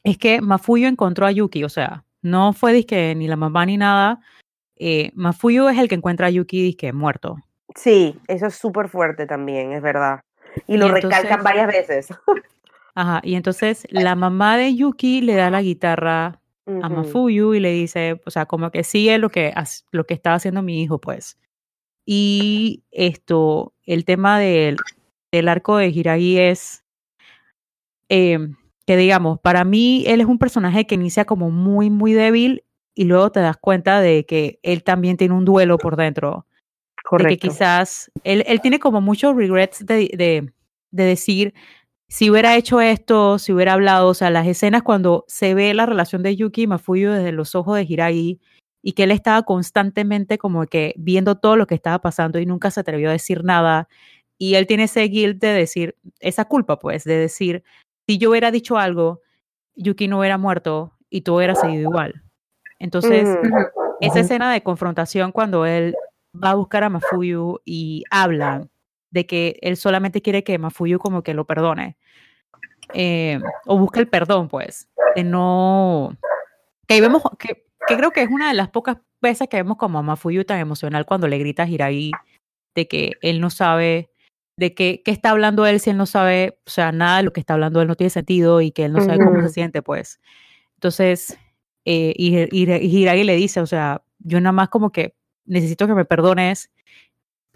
es que Mafuyu encontró a Yuki, o sea, no fue disque ni la mamá ni nada. Eh, Mafuyu es el que encuentra a Yuki disque muerto. Sí, eso es súper fuerte también, es verdad. Y Y lo entonces- recalcan varias veces. Ajá, y entonces la mamá de Yuki le da la guitarra a. Mafuyu y le dice, o sea, como que sigue lo que, lo que estaba haciendo mi hijo, pues. Y esto, el tema del, del arco de Hiragi es eh, que, digamos, para mí él es un personaje que inicia como muy, muy débil y luego te das cuenta de que él también tiene un duelo por dentro. De que Correcto. quizás él, él tiene como muchos regrets de, de, de decir, si hubiera hecho esto, si hubiera hablado, o sea, las escenas cuando se ve la relación de Yuki y Mafuyu desde los ojos de Hiragi y que él estaba constantemente como que viendo todo lo que estaba pasando y nunca se atrevió a decir nada. Y él tiene ese guilt de decir, esa culpa pues, de decir, si yo hubiera dicho algo, Yuki no hubiera muerto y todo hubiera seguido igual. Entonces, esa escena de confrontación cuando él va a buscar a Mafuyu y habla de que él solamente quiere que Mafuyu como que lo perdone. eh, o busca el perdón, pues. De no. Que ahí vemos que, que creo que es una de las pocas veces que vemos como a Mafuyu tan emocional cuando le grita a Hiragi de que él no sabe de que, qué está hablando él si él no sabe, o sea, nada de lo que está hablando él no tiene sentido y que él no sabe cómo se siente, pues. Entonces, eh, y, y, y Hiragi le dice, o sea, yo nada más como que necesito que me perdones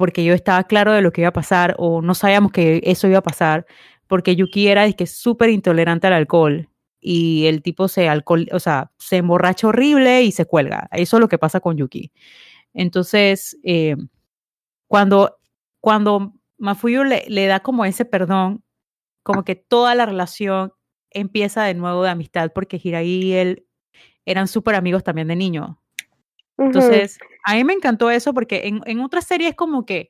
porque yo estaba claro de lo que iba a pasar o no sabíamos que eso iba a pasar, porque Yuki era que súper intolerante al alcohol y el tipo se alcohol, o sea, se emborracha horrible y se cuelga. Eso es lo que pasa con Yuki. Entonces, eh, cuando, cuando Mafuyu le, le da como ese perdón, como que toda la relación empieza de nuevo de amistad, porque Hirai y él eran súper amigos también de niño. Entonces, a mí me encantó eso porque en, en otras series como que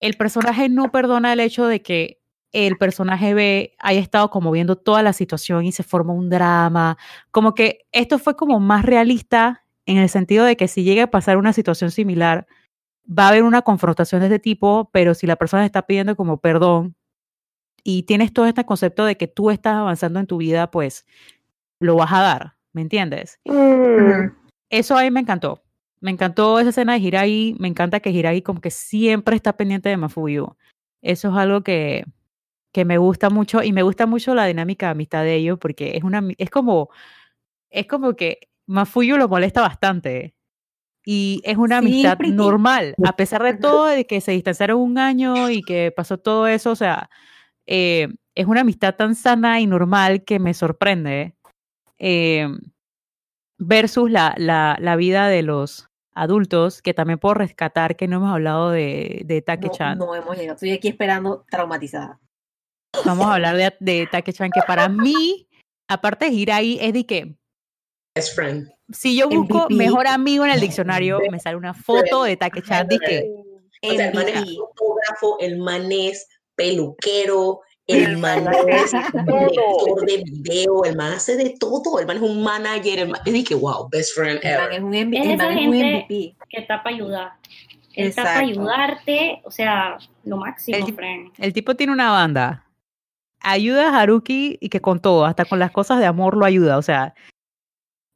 el personaje no perdona el hecho de que el personaje B haya estado como viendo toda la situación y se forma un drama. Como que esto fue como más realista en el sentido de que si llega a pasar una situación similar, va a haber una confrontación de este tipo, pero si la persona está pidiendo como perdón y tienes todo este concepto de que tú estás avanzando en tu vida, pues lo vas a dar, ¿me entiendes? Mm. Eso a mí me encantó. Me encantó esa escena de Hirai, me encanta que Hirai como que siempre está pendiente de Mafuyu. Eso es algo que, que me gusta mucho y me gusta mucho la dinámica de amistad de ellos porque es una es como es como que Mafuyu lo molesta bastante y es una amistad normal a pesar de todo de que se distanciaron un año y que pasó todo eso o sea eh, es una amistad tan sana y normal que me sorprende eh, versus la, la, la vida de los adultos que también puedo rescatar que no hemos hablado de, de No, Take-chan no hemos llegado. Estoy aquí esperando traumatizada. Vamos a hablar de, de Take-chan, que para mí, aparte de Hirai, es de que Best friend. si yo busco MVP. mejor amigo en el diccionario, me sale una foto de Take-chan, de que O sea, el man es fotógrafo, el man es peluquero, el man es director de video, el man hace de todo, el man es un manager, el man, que wow, best friend El man ever. es un, M- Es el man es un MVP. que está para ayudar. Él está para ayudarte, o sea, lo máximo, El- friend. el tipo tiene una banda. Ayuda a Haruki y que con todo, hasta con las cosas de amor lo ayuda. O sea,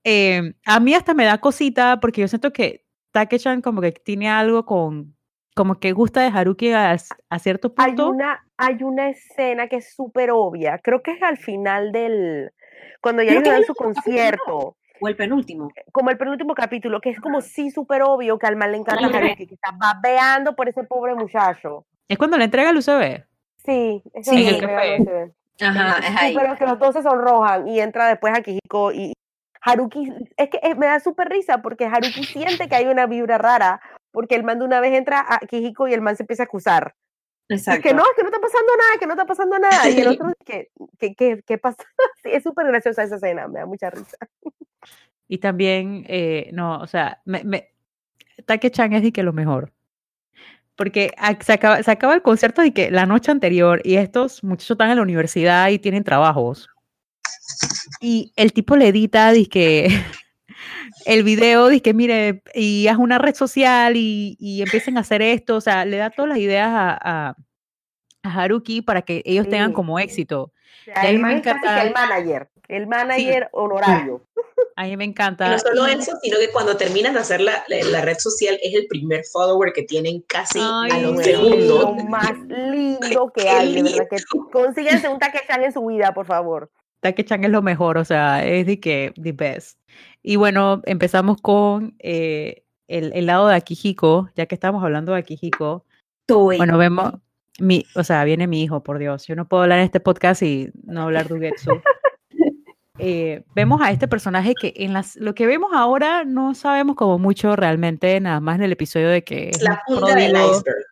eh, a mí hasta me da cosita porque yo siento que Take-chan como que tiene algo con, como que gusta de Haruki a, a cierto Hay punto. una, hay una escena que es súper obvia, creo que es al final del, cuando ya dan su concierto, O el penúltimo. como el penúltimo capítulo, que es como sí súper obvio que al mal le encanta a. Haruki, que está babeando por ese pobre muchacho. Es cuando le entrega el UCB. Sí, Sí. es En lo el café. Ajá, es Sí, ahí. pero que los dos se sonrojan y entra después a Kijiko y Haruki, es que eh, me da súper risa porque Haruki siente que hay una vibra rara porque el man de una vez entra a Kijiko y el man se empieza a acusar. Es Exacto. que no, es que no está pasando nada, que no está pasando nada. Y el otro, que, que, que, ¿qué pasa? Sí, es súper graciosa esa escena, me da mucha risa. Y también, eh, no, o sea, me, me, Take-chan es de que lo mejor. Porque se acaba, se acaba el concierto de que la noche anterior y estos muchachos están en la universidad y tienen trabajos. Y el tipo le edita, que el video, que mire, y haz una red social y, y empiecen a hacer esto. O sea, le da todas las ideas a, a, a Haruki para que ellos tengan Sí. como éxito. O sea, Y a mí el me encanta- el manager, el manager honorario. A mí me Y encanta. no solo y- eso, sino que cuando terminas de hacer la, la, la red social es el primer follower que tienen casi a Ay, los Bueno, sí. es segundos. lo más lindo que hay, de verdad que consíguense un Take-chan en su vida, por favor. Take-chan es lo mejor, o sea, es de que the best. Y bueno, empezamos con eh, el, el lado de Akihiko, ya que estamos hablando de Akihiko. Bueno, vemos, mi, o sea, viene mi hijo, por Dios. Yo no puedo hablar en este podcast y no hablar de Ugetsu. Eh, vemos a este personaje que en las, lo que vemos ahora no sabemos como mucho realmente, nada más en el episodio de que es la un punta del pródigo. iceberg.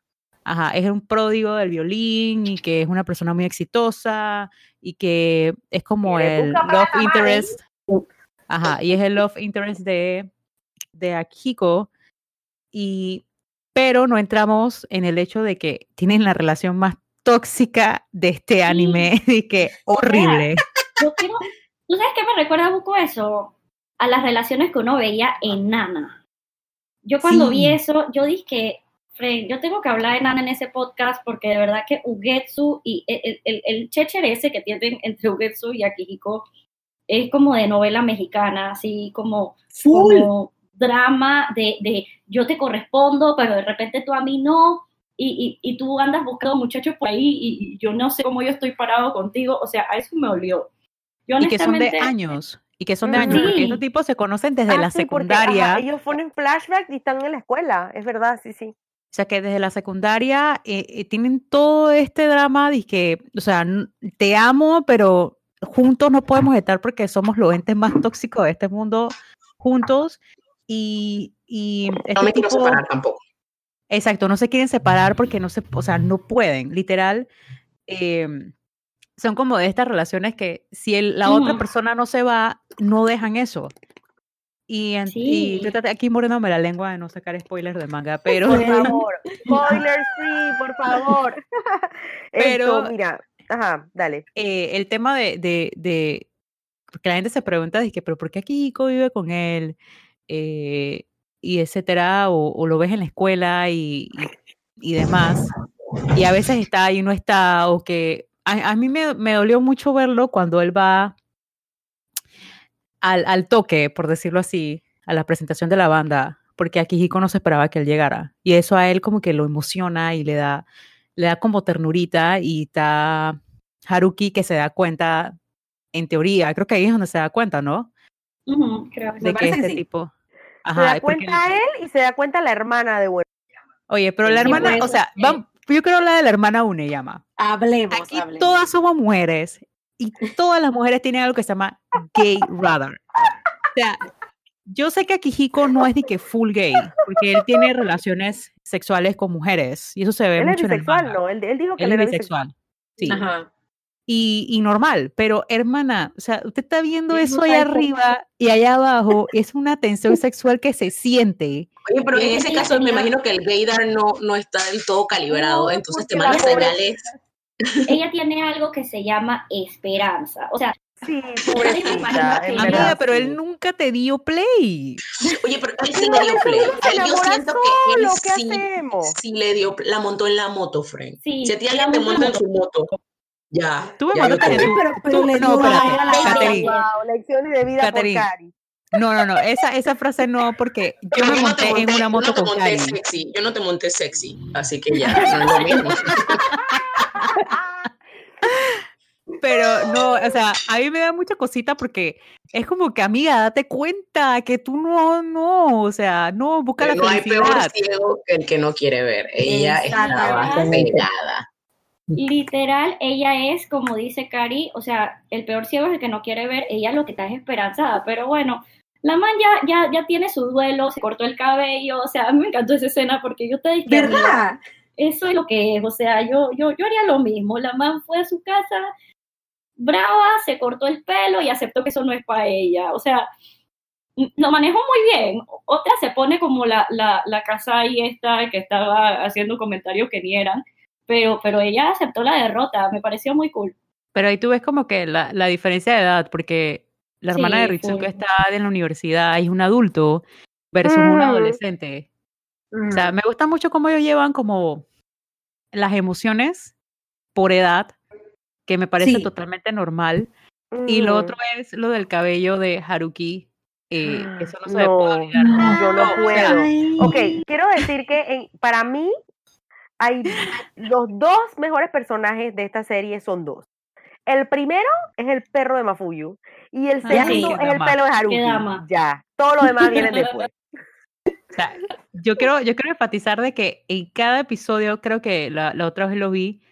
Ajá, es un pródigo del violín y que es una persona muy exitosa y que es como el love interest. Ajá, y es el love interest de, de Akihiko. Y, pero no entramos en el hecho de que tienen la relación más tóxica de este anime y que horrible. Yo quiero, ¿tú sabes qué me recuerda un poco eso? A las relaciones que uno veía en Nana. Yo cuando vi Sí. eso, yo dije que, Fred, yo tengo que hablar de Nana en ese podcast porque de verdad que Ugetsu y el, el, el, el chéchere ese que tienen entre Ugetsu y Akihiko es como de novela mexicana, así como, Full. como drama de, de yo te correspondo, pero de repente tú a mí no. y, y, y tú andas buscando muchachos por ahí y, yo no sé cómo yo estoy parado contigo, o sea, a eso me olió. Yo, y que son de años, y que son de años, porque estos tipos se conocen desde la secundaria. ellos ponen flashback y están en la escuela, es verdad, sí, sí. O sea, que desde la secundaria eh, eh, tienen todo este drama de que, o sea, te amo, pero juntos no podemos estar porque somos los entes más tóxicos de este mundo juntos. Y, y este no me quiero separar tampoco. Exacto, no se quieren separar porque no se, o sea, no pueden, literal. Em, son como de estas relaciones que si el, la otra persona no se va, no dejan eso. Y, y aquí muriéndome la lengua de no sacar spoilers de manga, pero... Por favor, spoilers sí, por favor. pero, mira, ajá, dale. Eh, el tema de, de, de, porque la gente se pregunta, que, pero ¿por qué aquí vive con él? Eh, y etcétera, o, lo ves en la escuela y, y, demás. Y a veces está y no está, o que a, a mí me, me dolió mucho verlo cuando él va al, al, toque, por decirlo así, a la presentación de la banda, porque aquí Hiko no se esperaba que él llegara. Y eso a él como que lo emociona y le da, le da como ternurita y está Haruki que se da cuenta, en teoría, creo que ahí es donde se da cuenta, ¿no? creo de que este tipo... Ajá, se da cuenta él y se da cuenta la hermana de bueno. Oye, pero la hermana, o sea, yo creo la de la hermana Une llama. Hablemos. Aquí todas somos mujeres y todas las mujeres tienen algo que se llama gay radar. O sea, yo sé que Akihiko no es de que full gay, porque él tiene relaciones sexuales con mujeres y eso se ve él mucho es bisexual, ¿no? Él, él, dijo que él, él es bisexual. Sí. Ajá. Y, y, normal, pero hermana, o sea, usted está viendo eso allá arriba y allá abajo, es una tensión sexual que se siente. Oye, pero en ese caso me imagino que el gaydar no, no está del todo calibrado, entonces te manda señales ella tiene algo que se llama esperanza. O sea, Sí, pobrecita. Amiga, pero él nunca te dio play. Oye, pero él sí me dio play. yo siento que él sí, sí, le dio, la montó en la moto, Frank. Sí, si a ti alguien te monta en su moto, ya. Tú me mandaste pero, pero, pero le no, espérate. Wow, lecciones de vida por Cari. No, no, no, esa, esa frase no, porque yo me monté, en una moto yo no con Cari. Sexy, yo no te monté sexy, así que ya, no es lo mismo. Pero no, o sea, a mí me da mucha cosita porque es como que, amiga, date cuenta que tú no, no, o sea, no, busca la no felicidad. No hay peor ciego que el que no quiere ver. Ella estaba pegada. Literal, ella es, como dice Cari, o sea, el peor ciego es el que no quiere ver, ella lo que está es esperanzada, pero bueno, la man ya, ya, ya tiene su duelo, se cortó el cabello, o sea, a mí me encantó esa escena porque yo te dije, ¿verdad? Eso es lo que es, o sea, yo, yo, yo haría lo mismo, la man fue a su casa, brava, se cortó el pelo y aceptó que eso no es para ella. O sea, lo manejó muy bien. Otra se pone como la, la, la casa y esta que estaba haciendo comentarios que ni eran, pero, pero ella aceptó la derrota, me pareció muy cool. Pero ahí tú ves como que la, la diferencia de edad, porque la hermana sí, de Ritsuko está en la universidad y es un adulto versus mm. un adolescente. Mm. O sea, me gusta mucho cómo ellos llevan como las emociones por edad que me parece sí. totalmente normal. Mm. Y lo otro es lo del cabello de Haruki. Eh, eso no se no, puede olvidar. No, yo no puedo. Ay. Ok, quiero decir que para mí hay los dos mejores personajes de esta serie son dos. El primero es el perro de Mafuyu y el segundo sí, es el pelo de Haruki. Ya, todo lo demás viene después. O sea, yo quiero, yo quiero enfatizar de que en cada episodio, creo que la, la otra vez lo vi,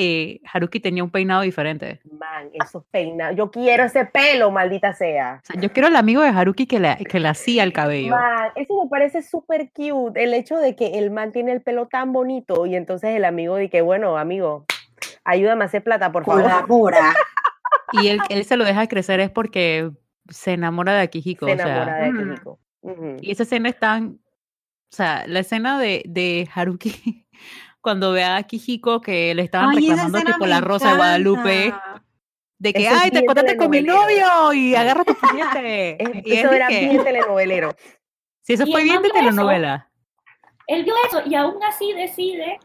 eh, Haruki tenía un peinado diferente. Man, esos peinados. Yo quiero ese pelo, maldita sea. O sea yo quiero el amigo de Haruki que le, que le hacía el cabello. Man, eso me parece súper cute. El hecho de que el man tiene el pelo tan bonito y entonces el amigo dice que, bueno, amigo, ayúdame a hacer plata, por favor. Colabora. y él, él se lo deja crecer es porque se enamora de Akihiko. Se o sea, enamora de Akihiko. Uh -huh. Y esa escena es tan. O sea, la escena de, de Haruki cuando ve a Akihiko que le estaban Ay, reclamando tipo la rosa de Guadalupe. De que, ay, te contaste con mi novio y agarra tu puñete. y eso era que... bien telenovelero. Sí, eso fue bien de telenovela. Eso, él vio eso y aún así decide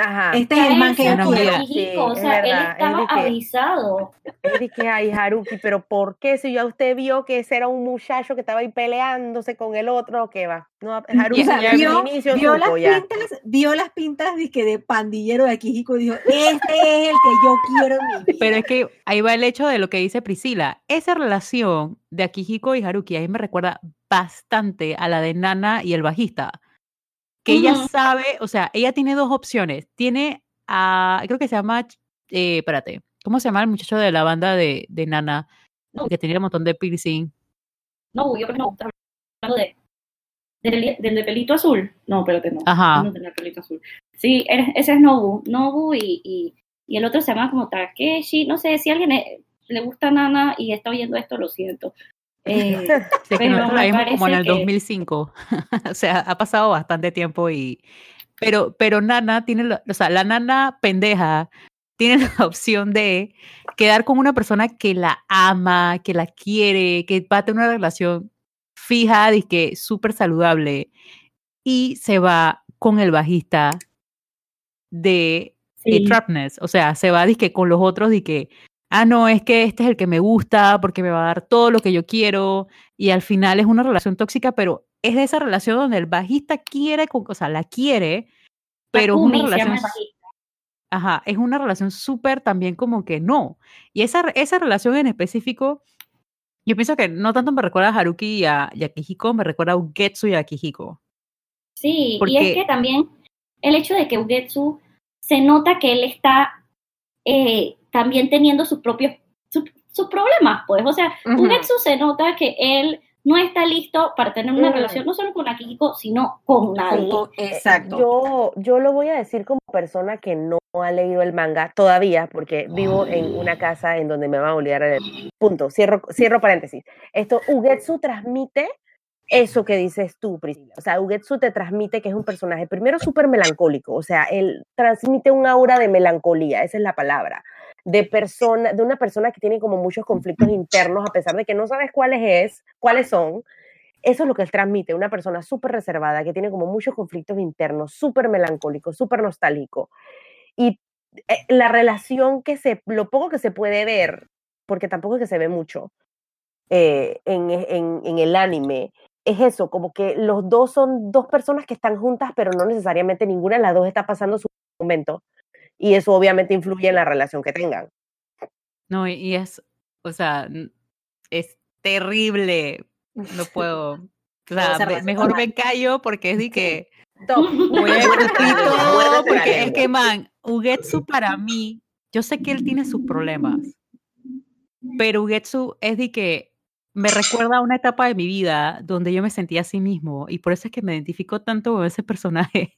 Ajá. Este es el man que yo no. Akihiko, o Sí, sea, es él verdad, estaba avisado. Es de que, ay, Haruki, pero ¿por qué? Si ya usted vio que ese era un muchacho que estaba ahí peleándose con el otro, ¿qué va? No, Haruki O sea, ya vio, inicio vio las supo ya. pintas, vio las pintas dizque de pandillero de Akihiko y dijo, este es el que yo quiero en mi vida. Pero es que ahí va el hecho de lo que dice Priscila. Esa relación de Akihiko y Haruki a mí me recuerda bastante a la de Nana y el bajista. Que ella sabe, o sea, ella tiene dos opciones. Tiene a, creo que se llama, eh, espérate, ¿cómo se llama el muchacho de la banda de, de Nana? No. Que tenía un montón de piercing. No, yo creo que no, hablando de, del, del de pelito azul. No, espérate, no. Ajá. No pelito azul. Sí, ese es Nobu. Nobu y, y, y el otro se llama como Takeshi. No sé, si alguien eh, le gusta Nana y está oyendo esto, lo siento. Eh, Sí, es que Pero nosotros la me vimos como en el parece que- 2005. o sea, ha pasado bastante tiempo y... Pero, pero Nana tiene, la- o sea, la nana pendeja tiene la opción de quedar con una persona que la ama, que la quiere, que va a tener una relación fija que súper saludable y se va con el bajista de eh, sí. Trapness, o sea, se va dizque, con los otros que, ah, no, es que este es el que me gusta porque me va a dar todo lo que yo quiero y al final es una relación tóxica, pero es de esa relación donde el bajista quiere, con- o sea, la quiere, pero es una relación, ajá, es una relación súper también como que no. Y esa, esa relación en específico, yo pienso que no tanto me recuerda a Haruki y a, y a Kihiko, me recuerda a Ugetsu y a Kihiko. Sí, y es que también el hecho de que Ugetsu se nota que él está eh, también teniendo sus propios su- sus problemas, pues. O sea. Ugetsu se nota que él no está listo para tener una relación no solo con Akihiko, sino con nadie. Con- Exacto. Yo, yo lo voy a decir como persona que no ha leído el manga todavía, porque vivo en una casa en donde me van a olvidar el punto. Cierro, cierro paréntesis. Esto, Ugetsu transmite eso que dices tú, Priscila. O sea, Ugetsu te transmite que es un personaje, primero, súper melancólico. O sea, él transmite un aura de melancolía, esa es la palabra. De, persona, de una persona que tiene como muchos conflictos internos, a pesar de que no sabes cuáles es, cuáles son, eso es lo que él transmite, una persona súper reservada, que tiene como muchos conflictos internos, súper melancólico, súper nostálgico. Y eh, la relación que se, lo poco que se puede ver, porque tampoco es que se ve mucho eh, en, en, en el anime, es eso, como que los dos son dos personas que están juntas, pero no necesariamente ninguna de las dos está pasando su momento. Y eso obviamente influye en la relación que tengan. No, y, es, o sea, es terrible. No puedo. O sea, me- mejor me callo porque es de que Top. voy a todo, porque es que, man, Ugetsu para mí, yo sé que él tiene sus problemas, pero Ugetsu es de que me recuerda a una etapa de mi vida donde yo me sentía así mismo y por eso es que me identifico tanto con ese personaje.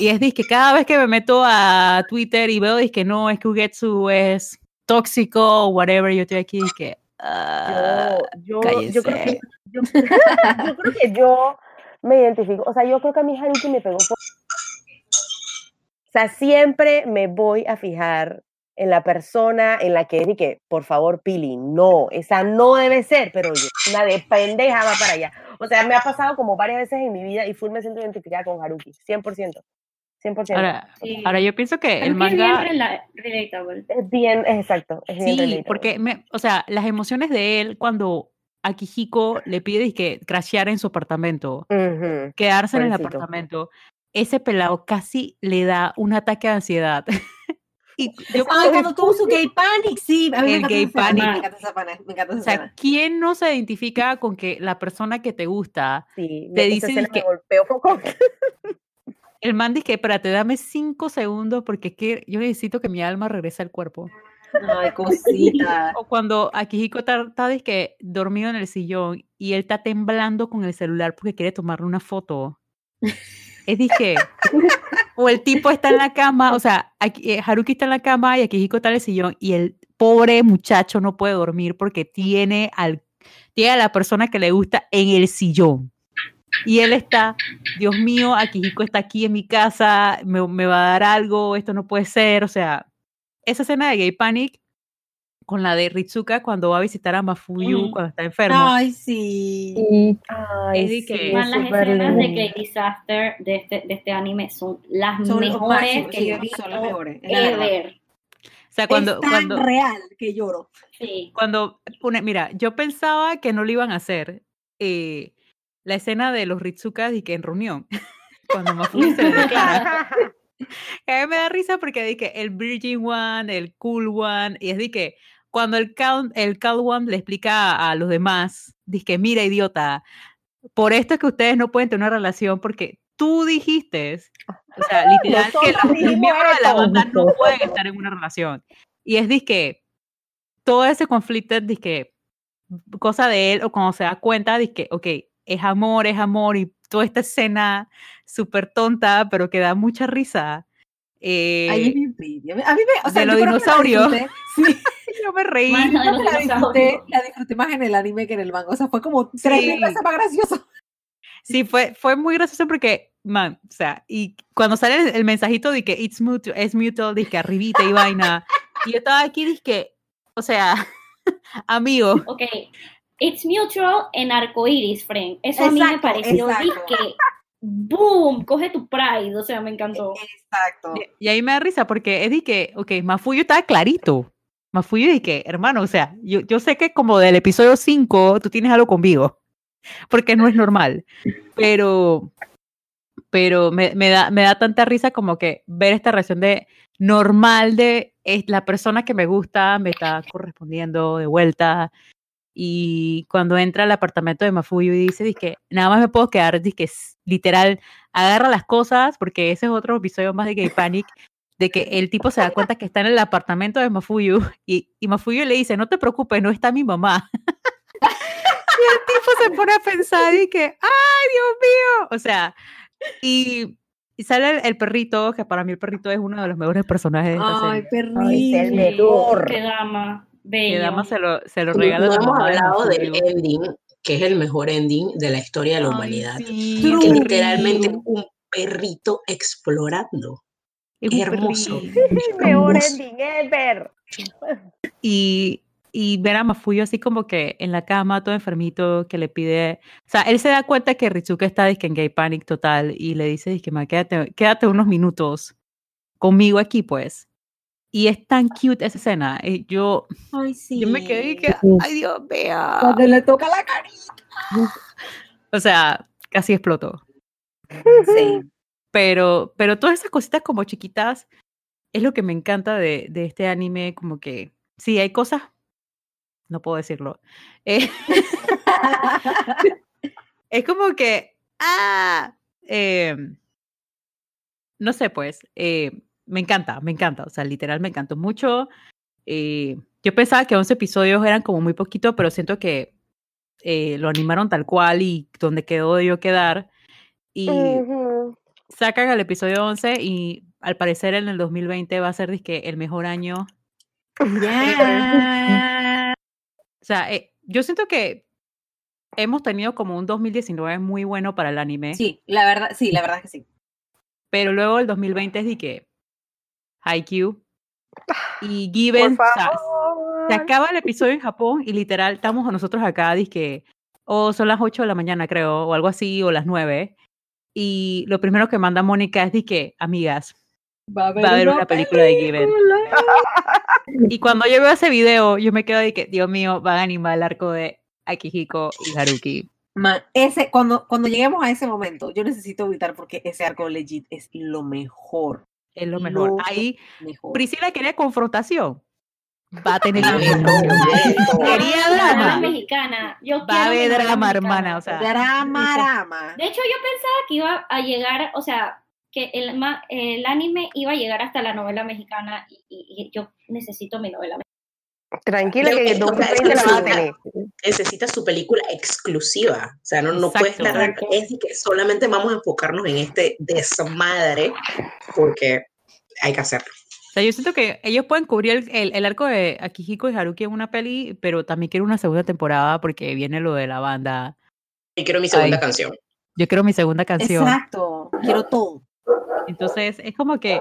Y es que cada vez que me meto a Twitter y veo que no, es que Ugetsu es tóxico o whatever, yo estoy aquí que... ah, yo, yo, yo creo que yo, yo creo que yo me identifico, o sea, yo creo que a mí Haruki me pegó. por- O sea, siempre me voy a fijar en la persona en la que es y que, por favor, Pili, no, esa no debe ser, pero oye, una de pendeja va para allá. O sea, me ha pasado como varias veces en mi vida y full me siento identificada con Haruki, 100%. 100%. Ahora, Sí. ahora yo pienso que el Haruki es bien manga... rela- relatable. es bien, es exacto. Es bien Sí, relatable. porque, me, o sea, las emociones de él cuando a Kijiko le pide que crashear en su apartamento, Ujú. quedarse en el apartamento, ese pelado casi le da un ataque de ansiedad. y yo Ay, cuando tuvo su gay panic, sí. A mí El me gay panic. Me encanta esa pana- me encanta o sea. ¿quién no se identifica con que la persona que te gusta, Sí, te dice que- me golpeó poco. el man dice que, espérate, dame cinco segundos porque es que yo necesito que mi alma regrese al cuerpo? Ay, cosita. O cuando Akihiko está, está dizque, dormido en el sillón y él está temblando con el celular porque quiere tomarle una foto. Es dije, o el tipo está en la cama, o sea, Aki- eh, Haruki está en la cama y Akihiko está en el sillón y el pobre muchacho no puede dormir porque tiene, al, tiene a la persona que le gusta en el sillón. Y él está, Dios mío, Akihiko está aquí en mi casa, me, me va a dar algo, esto no puede ser, o sea, esa escena de Gay Panic con la de Ritsuka cuando va a visitar a Mafuyu Mm. cuando está enfermo. Ay, sí. Ay, Es de sí, que- es Man, las escenas de lindo. Kate Disaster de este, de este anime son las Son los mejores máximos, que sí, yo he visto son las mejores, ever. O sea, cuando, es tan cuando, real que lloro. Sí. cuando pone, mira, yo pensaba que no lo iban a hacer. eh, la escena de los Ritsukas y que en reunión, cuando Mafuyu se le declara. Que a mí me da risa porque dije el Virgin One, el Cool One, y es de que cuando el Cal, el Cal One le explica a, los demás, dice que mira idiota, por esto es que ustedes no pueden tener una relación porque tú dijiste, o sea, literal que los miembros de la banda no pueden estar en una relación. Y es que todo ese conflicto es que cosa de él o cuando se da cuenta de que, ok, es amor, es amor y toda esta escena súper tonta, pero que da mucha risa. Eh, Ay, es pretty. A mí, me, o sea, de los dinosaurios. Sí, yo me reí. De los la disfruté, la disfruté más en el anime que en el manga. O sea, fue como tres Sí. mil veces más gracioso. Sí, fue, fue muy gracioso porque, man, o sea, y cuando sale el, el mensajito de que it's mutual, es mutual, de que arribita y vaina, y yo estaba aquí, dije que, o sea, amigo, Ok. It's mutual en arcoiris, friend. Eso a mí me Exacto, pareció exacto. que boom, coge tu pride, o sea, me encantó. Exacto. y, y ahí me da risa porque es de que, ok, Mafuyo estaba clarito, Mafuyo de que, hermano, o sea, yo, yo sé que como del episodio 5 tú tienes algo conmigo, porque no es normal, pero, pero me, me da, me da tanta risa como que ver esta reacción de normal de es la persona que me gusta me está correspondiendo de vuelta y cuando entra al apartamento de Mafuyu y dice que nada más me puedo quedar que literal agarra las cosas porque ese es otro episodio más de Gay Panic de que el tipo se da cuenta que está en el apartamento de Mafuyu y, y Mafuyu le dice no te preocupes no está mi mamá y el tipo se pone a pensar y que ay Dios mío o sea y, y sale el, el perrito que para mí el perrito es uno de los mejores personajes de esta Ay, serie Ay, es el perrito. mejor. Qué dama, que bello. Dama se lo, se lo regala no hemos de hablado del ending, que es el mejor ending de la historia de la Ay, humanidad. sí, Que literalmente un perrito explorando. Hermoso. Mejor ending ever. Y, y ver a Mafuyo así como que en la cama, todo enfermito, que le pide. O sea, él se da cuenta que Ritsuka está dizque, en gay panic total y le dice: dizque, "Ma, quédate, quédate unos minutos conmigo aquí, pues. Y es tan cute esa escena. eh, Yo, Ay, sí. yo me quedé y que, ay Dios mío. Cuando le toca la carita. O sea, casi explotó. Sí. Pero, pero todas esas cositas como chiquitas es lo que me encanta de, de este anime, como que sí, hay cosas, no puedo decirlo. eh, es como que, ah, em, no sé, pues, eh, me encanta, me encanta, o sea, literal me encantó mucho. eh, yo pensaba que 11 episodios eran como muy poquito, pero siento que eh, lo animaron tal cual y donde quedó debió quedar. Y Ujú. Sacan el episodio 11 y al parecer en el 2020 va a ser dizque, el mejor año. Ya. O sea, eh, yo siento que hemos tenido como un 2019 muy bueno para el anime, Sí, la verdad, sí, la verdad es que sí. pero luego el 2020 es de que Haikyuu y Given, se acaba el episodio en Japón y literal estamos nosotros acá, dizque, o son las 8 de la mañana creo, o algo así, o las 9. Y lo primero que manda Mónica es de que, amigas, Va a va a haber una película de Given. Y cuando yo veo ese video, yo me quedo de que, Dios mío, van a animar el arco de Akihiko y Haruki. Man, ese, cuando, cuando lleguemos a ese momento, yo necesito gritar porque ese arco legit es lo mejor. Es lo mejor. Lo Ahí, mejor. Priscila quería confrontación. Va a tener Ah, no, Quería drama. mexicana. Yo Va a haber drama, mexicana. hermana. O sea, Drama, drama. De hecho, yo pensaba que iba a llegar, o sea, que el, ma- el anime iba a llegar hasta la novela mexicana y, y- y yo necesito mi novela mexicana. Tranquila Pero que en que, o sea, 2020 la vas a exclusiva. tener. Necesita su película exclusiva. O sea, no, no puede Exacto. estar. Exacto. Es que solamente vamos a enfocarnos en este desmadre porque hay que hacerlo. O sea, yo siento que ellos pueden cubrir el, el- el arco de Akihiko y Haruki en una peli, pero también quiero una segunda temporada porque viene lo de la banda. Y quiero mi segunda Ay. canción. Yo quiero mi segunda canción. Exacto. Quiero todo. Entonces, es como que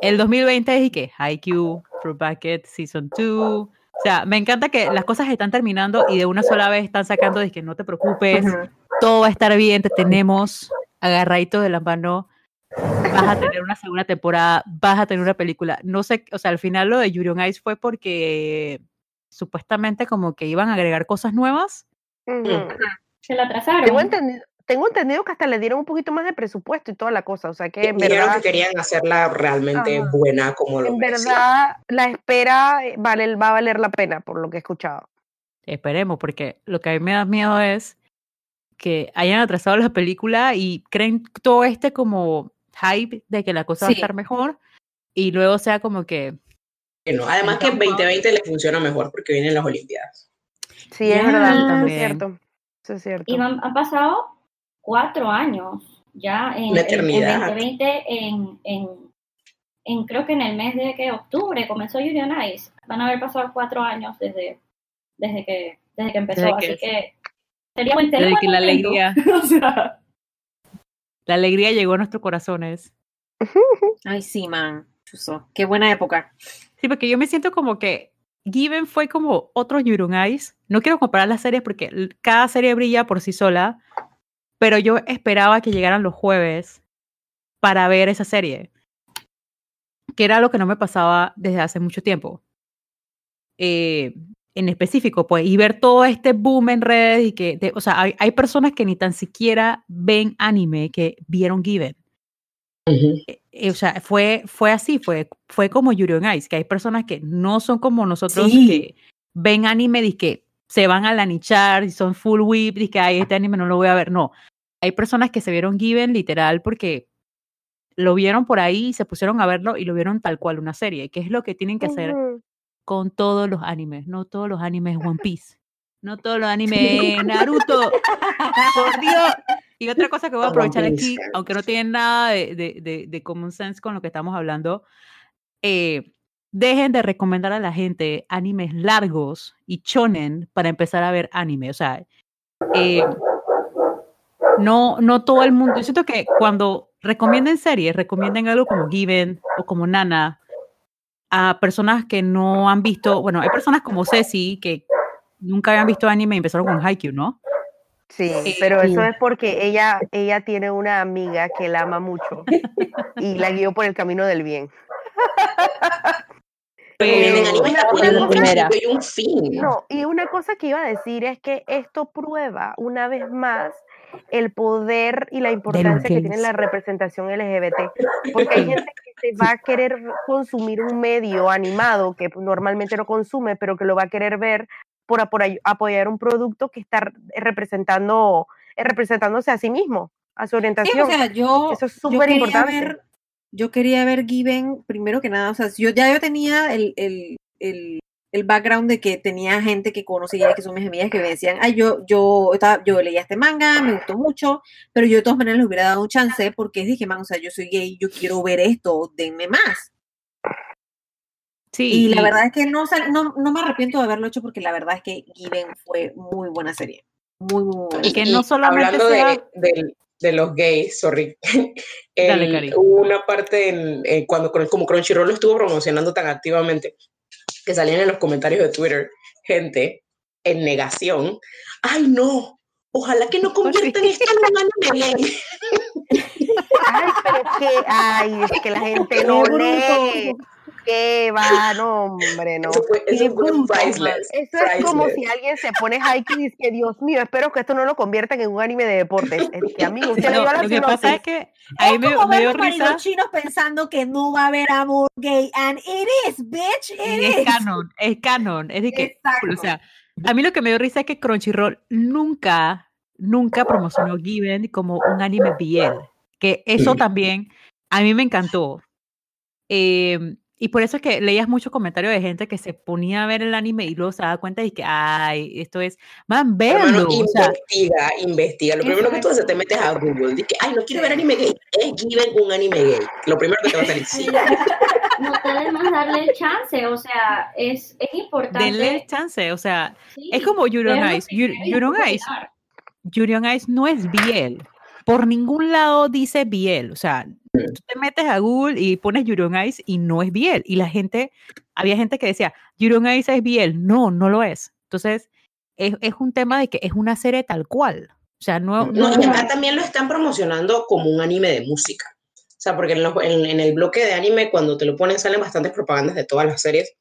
el 2020 es y que Haikyuu, Fruit Bucket, Season 2, O sea, me encanta que las cosas están terminando y de una sola vez están sacando de que no te preocupes, Ujú. todo va a estar bien, te tenemos agarradito de la mano, vas a tener una segunda temporada, vas a tener una película. No sé, o sea, al final lo de Yuri on Ice fue porque supuestamente como que iban a agregar cosas nuevas. Se la atrasaron. Tengo entendido, tengo entendido que hasta le dieron un poquito más de presupuesto y toda la cosa. O sea que en verdad, que querían hacerla realmente Ajá. buena como lo en merecía. verdad la espera eh, vale, va a valer la pena por lo que he escuchado. Esperemos, porque lo que a mí me da miedo es que hayan atrasado la película y creen todo este como hype de que la cosa va a estar mejor y luego sea como que Que no. Además que Tampoco. 2020 le funciona mejor porque vienen las Olimpiadas. Sí, es verdad, eso es cierto. Eso es cierto. Y van- han pasado cuatro años ya en, Una en- en eternidad. 2020, en, en, en creo que en el mes de que octubre comenzó Yuri on Ice. Van a haber pasado cuatro años desde, desde, que, desde que empezó. Desde así que- que sería buen sería desde que la alegría, O sea, la alegría llegó a nuestros corazones. Ay, sí, man. Qué buena época. Sí, porque yo me siento como que Given fue como otro Yuri on Ice. No quiero comparar las series porque cada serie brilla por sí sola, pero yo esperaba que llegaran los jueves para ver esa serie, que era lo que no me pasaba desde hace mucho tiempo. Eh, en específico, pues, y ver todo este boom en redes y que, de- o sea, hay, hay personas que ni tan siquiera ven anime que vieron Given. Ujú. Eh, o sea, fue, fue así, fue, fue como Yuri on Ice, que hay personas que no son como nosotros Sí. que ven anime y que se van a la nichar y son full whip y que ay, este anime no lo voy a ver. No, hay personas que se vieron Given literal porque lo vieron por ahí se pusieron a verlo y lo vieron tal cual una serie, que es lo que tienen que hacer. Con todos los animes. No todos los animes One Piece. No todos los animes Naruto. Por Dios. Y otra cosa que voy a aprovechar aquí, aunque no tiene nada de, de, de, de common sense con lo que estamos hablando, eh, dejen de recomendar a la gente animes largos y chonen para empezar a ver anime. O sea, eh, no, no todo el mundo. Yo siento que cuando recomienden series, recomienden algo como Given o como Nana a personas que no han visto. Bueno, hay personas como Ceci que nunca habían visto anime y empezaron con Haikyuu, ¿no? Sí, Sí. pero eso es porque ella, ella tiene una amiga que la ama mucho y la guió por el camino del bien. Pero- animes una- una cosa- principio y un fin. No, y una cosa que iba a decir es que esto prueba una vez más el poder y la importancia que tiene la representación LGBT, porque hay gente que se va a querer consumir un medio animado que normalmente no consume, pero que lo va a querer ver por apoy- apoyar un producto que está representando, representándose a sí mismo, a su Sí, orientación. o sea, yo, Eso es súper importante. yo quería ver Given primero que nada, o sea, yo ya yo tenía el, el, el, el background de que tenía gente que conocía, que son mis amigas, que me decían, ay, yo, yo, estaba, yo leía este manga, me gustó mucho, pero yo de todas maneras les hubiera dado un chance porque dije, man, o sea, yo soy gay, yo quiero ver esto, denme más. Sí, Y la verdad es que no, no, no me arrepiento de haberlo hecho porque la verdad es que Given fue muy buena serie. Muy, muy buena. Y que no solamente hablando sea- de, de- de los gays, sorry. Dale, El- hubo una parte en, en cuando como Crunchyroll lo estuvo promocionando tan activamente que salían en los comentarios de Twitter gente en negación. Ay, no. Ojalá que no conviertan esto en un anime. Ay, pero es que, ay, es que la gente no lee. Que va, no, hombre, no. Eso fue, eso Qué fue priceless. Eso es como priceless. si alguien se pone Haikyuu y dice que Dios mío, espero que esto no lo conviertan en un anime de deportes. Es que amigo, usted No, lo que pasa es que ahí me, como me dio risa. chinos pensando que no va a haber amor gay and it is bitch it Y es is canon, es canon. Es de que, Exacto. o sea, a mí lo que me dio risa es que Crunchyroll nunca, nunca promocionó Given como un anime BL. Que eso también a mí me encantó. Eh, y por eso es que leías muchos comentarios de gente que se ponía a ver el anime y luego se daba cuenta y que, ay, esto es, man, Hermano, véanlo. O sea, investiga, investiga. Lo primero que tú haces, te metes a Google. Dices, ay, no quiero ver anime gay. Es Given un anime gay. Lo primero que te va a salir. Sí. no más darle el chance, o sea, es, es importante. denle chance. O sea, sí, es como Yuri on Ice. Yuri on Ice opinar. Yuri on Ice no es BL. Por ningún lado dice BL. O sea, tú te metes a Google y pones Yuri on Ice y no es Biel. Y la gente, había gente que decía, Yuri on Ice es Biel. No, no lo es. Entonces, es, es un tema de que es una serie tal cual. O sea, no, No, no, acá también lo están promocionando como un anime de música. O sea, porque en, los- en- en el bloque de anime, cuando te lo ponen, salen bastantes propagandas de todas las series.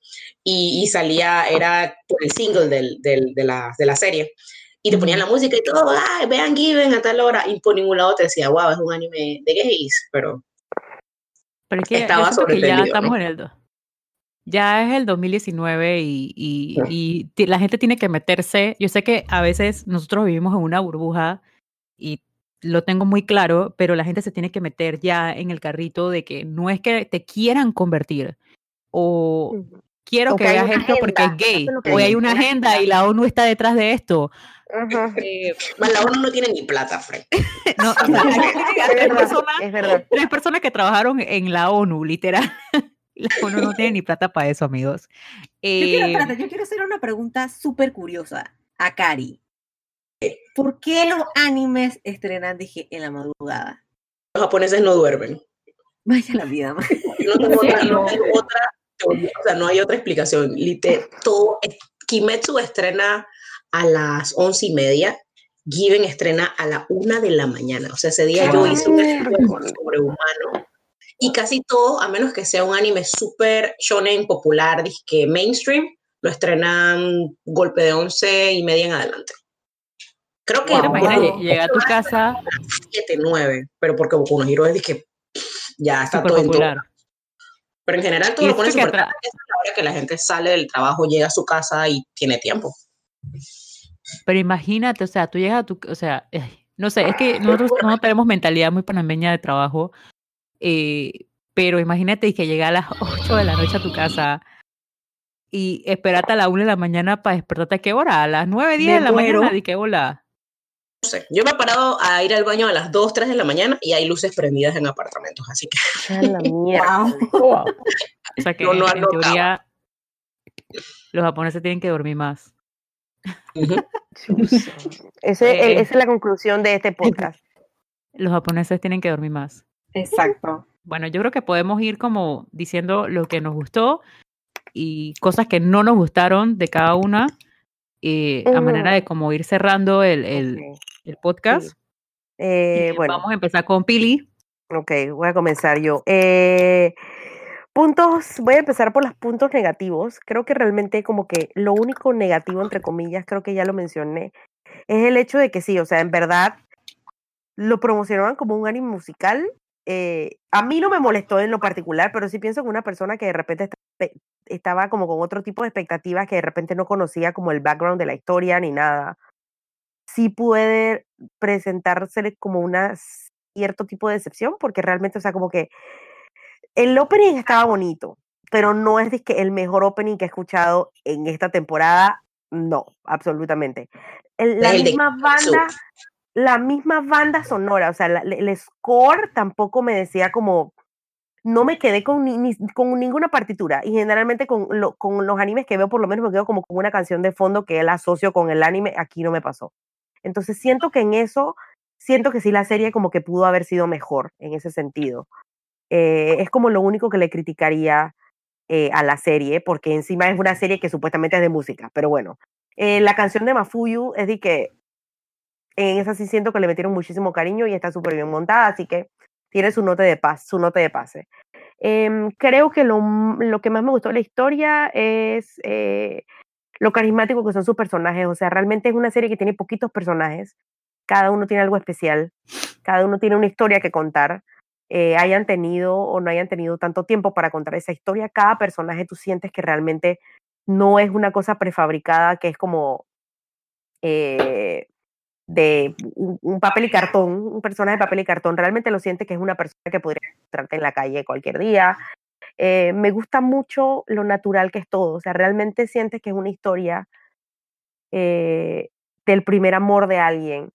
Y, y salía, era el single del, del- de, la, de la serie. Y te ponían la música y todo, ah, vean Given a tal hora. Y por ningún lado te decía, wow, es un anime de gays. Pero pero es que estaba que ya estamos ¿no? en el... Ya es el 2019 y, y, Sí. y la gente tiene que meterse. Yo sé que a veces nosotros vivimos en una burbuja y lo tengo muy claro, pero la gente se tiene que meter ya en el carrito de que no es que te quieran convertir o quiero O que que veas esto porque es agenda, gay, es o hay una agenda y la ONU está detrás de esto. Ajá. Eh, más la ONU no tiene ni plata, Frank. no, o sea, a Es tres personas, tres personas que trabajaron en la ONU, literal. La ONU no tiene ni plata para eso, amigos. Yo quiero, Eh, espérate, yo quiero hacer una pregunta súper curiosa a Cari. ¿Por qué los animes estrenan, dije, en la madrugada? Los japoneses no duermen. Vaya la vida, man. No tengo otra, no tengo otra o sea, no hay otra explicación. Lite- todo, eh, Kimetsu estrena a las once y media, Given estrena a la una de la mañana. O sea, ese día yo hice un esfuerzo sobrehumano. Y casi todo, a menos que sea un anime súper shonen popular, que mainstream, lo estrenan golpe de once y media en adelante. Creo que ¿te Wow. wow. lle- llegar a tu casa 7, 9, pero porque Boku no Hero es que ya está todo en todo. popular? Pero en general todo lo tarde, esa es la hora que la gente sale del trabajo, llega a su casa y tiene tiempo. Pero imagínate, o sea, tú llegas a tu, o sea, no sé, es que nosotros no tenemos mentalidad muy panameña de trabajo, eh, pero imagínate que llega a las 8 de la noche a tu casa y esperarte a la 1 de la mañana para despertarte a qué hora, a las 9, 10 Me de la mañana. ¿de qué hora? No sé, yo me he parado a ir al baño a las 2, 3 de la mañana y hay luces prendidas en apartamentos, así que A la mierda. O sea que No, no, en, teoría los japoneses tienen que dormir más. Ese, Eh, el- esa es la conclusión de este podcast. Los japoneses tienen que dormir más. Exacto. Bueno, yo creo que podemos ir como diciendo lo que nos gustó y cosas que no nos gustaron de cada una, eh, a manera de como ir cerrando el, el, Ok. el podcast. Eh, bueno, Vamos a empezar con Pili. ok, voy a comenzar yo. Eh, puntos, voy a empezar por los puntos negativos. Creo que realmente como que lo único negativo, entre comillas, creo que ya lo mencioné, es el hecho de que sí, o sea, en verdad lo promocionaban como un anime musical. eh, a mí no me molestó en lo particular, pero sí pienso que una persona que de repente está- estaba como con otro tipo de expectativas, que de repente no conocía como el background de la historia ni nada, sí puede presentársele como una cierto tipo de decepción, porque realmente, o sea, como que el opening estaba bonito, pero no es que el mejor opening que he escuchado en esta temporada, no, absolutamente. El- la el misma banda, la misma banda sonora, o sea, la- el score tampoco me decía como, no me quedé con, ni- ni- con ninguna partitura y generalmente con, lo- con los animes que veo por lo menos me quedo como con una canción de fondo que la asocio con el anime, aquí no me pasó. Entonces siento que en eso, siento que sí la serie como que pudo haber sido mejor en ese sentido. Eh, es como lo único que le criticaría eh, a la serie, porque encima es una serie que supuestamente es de música, pero bueno. Eh, la canción de Mafuyu es de que en esa sí siento que le metieron muchísimo cariño y está súper bien montada, así que tiene su nota de paz, su nota de pase. Em, creo que lo, lo que más me gustó de la historia es eh, lo carismático que son sus personajes. O sea, realmente es una serie que tiene poquitos personajes. Cada uno tiene algo especial. Cada uno tiene una historia que contar. Eh, hayan tenido o no hayan tenido tanto tiempo para contar esa historia. Cada personaje tú sientes que realmente no es una cosa prefabricada, que es como eh, de un, papel y cartón, un personaje de papel y cartón. Realmente lo sientes que es una persona que podría encontrarte en la calle cualquier día. Eh, me gusta mucho lo natural que es todo. O sea, realmente sientes que es una historia del primer amor de alguien,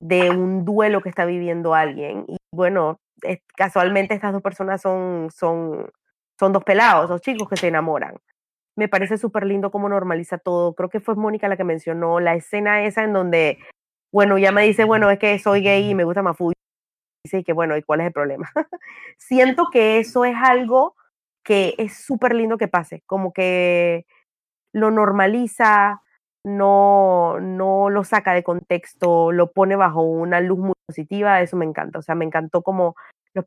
de un duelo que está viviendo alguien. Bueno, casualmente estas dos personas son, son, son dos pelados, dos chicos que se enamoran. Me parece súper lindo cómo normaliza todo. Creo que fue Mónica la que mencionó la escena esa en donde, bueno, ya me dice, bueno, es que soy gay y me gusta Mafuyu. dice que bueno, ¿y cuál es el problema? Siento que eso es algo que es súper lindo que pase, como que lo normaliza, no, no lo saca de contexto, lo pone bajo una luz muy positiva, eso me encanta. O sea, me encantó como los,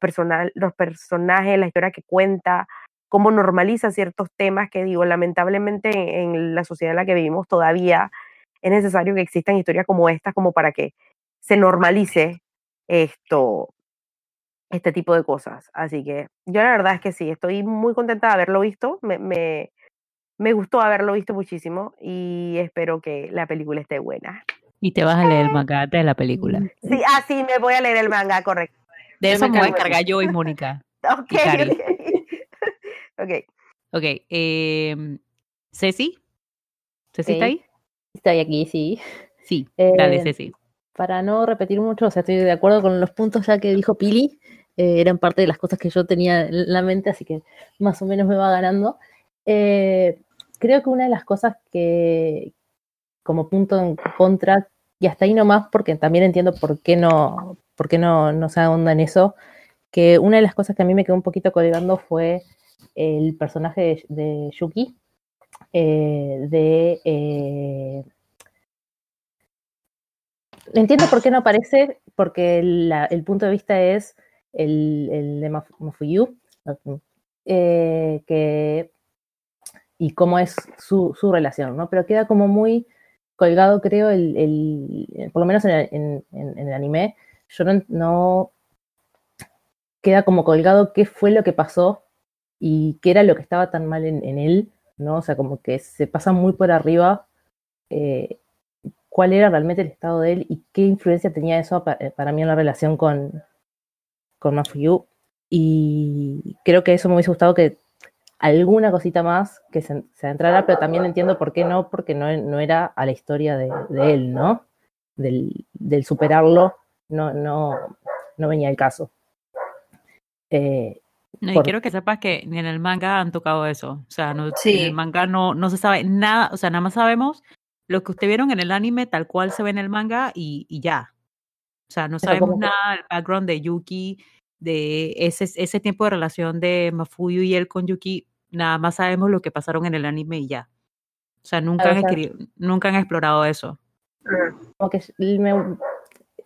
los personajes, la historia que cuenta, cómo normaliza ciertos temas que digo, lamentablemente en la sociedad en la que vivimos todavía es necesario que existan historias como estas como para que se normalice esto, este tipo de cosas. Así que yo la verdad es que sí, estoy muy contenta de haberlo visto, me, me, me gustó haberlo visto muchísimo y espero que la película esté buena. Y te vas a leer el manga de la película. Sí, ah, sí, me voy a leer el manga, correcto. De eso me voy a encargar yo y Mónica. ok, ok. Ok, eh, Ceci. ¿Ceci está ahí? Estoy aquí, sí. Sí, dale, Eh, Ceci. Para no repetir mucho, o sea, estoy de acuerdo con los puntos ya que dijo Pili, eh, eran parte de las cosas que yo tenía en la mente, así que más o menos me va ganando. Eh, creo que una de las cosas que, como punto en contra, y hasta ahí nomás, porque también entiendo por qué no, por qué no, no se ahonda en eso, que una de las cosas que a mí me quedó un poquito colgando fue el personaje de, Yuki, eh, de... eh, entiendo por qué no aparece, porque el punto de vista es el, el de Maf- Mafuyu, eh, que, y cómo es su, su relación, ¿no? Pero queda como muy colgado, creo, el, el- por lo menos en el, en- el anime, yo no, queda como colgado qué fue lo que pasó y qué era lo que estaba tan mal en, en él, ¿no? O sea, como que se pasa muy por arriba eh, cuál era realmente el estado de él y qué influencia tenía eso pa- eh, para mí en la relación con, con Mafuyu. Y creo que eso me hubiese gustado que alguna cosita más que se, se entrara, pero también entiendo por qué no, porque no, no era a la historia de, de él, ¿no? Del, del superarlo, no, no, no venía el caso. Eh, No, y por- quiero que sepas que ni en el manga han tocado eso. O sea, no, en el manga no, no se sabe nada. O sea, nada más sabemos lo que ustedes vieron en el anime, tal cual se ve en el manga y, y ya. O sea, no sabemos como nada del background de Yuki, de ese, ese tiempo de relación de Mafuyu y él con Yuki. Nada más sabemos lo que pasaron en el anime y ya. O sea, nunca, han, nunca han explorado eso. como que me,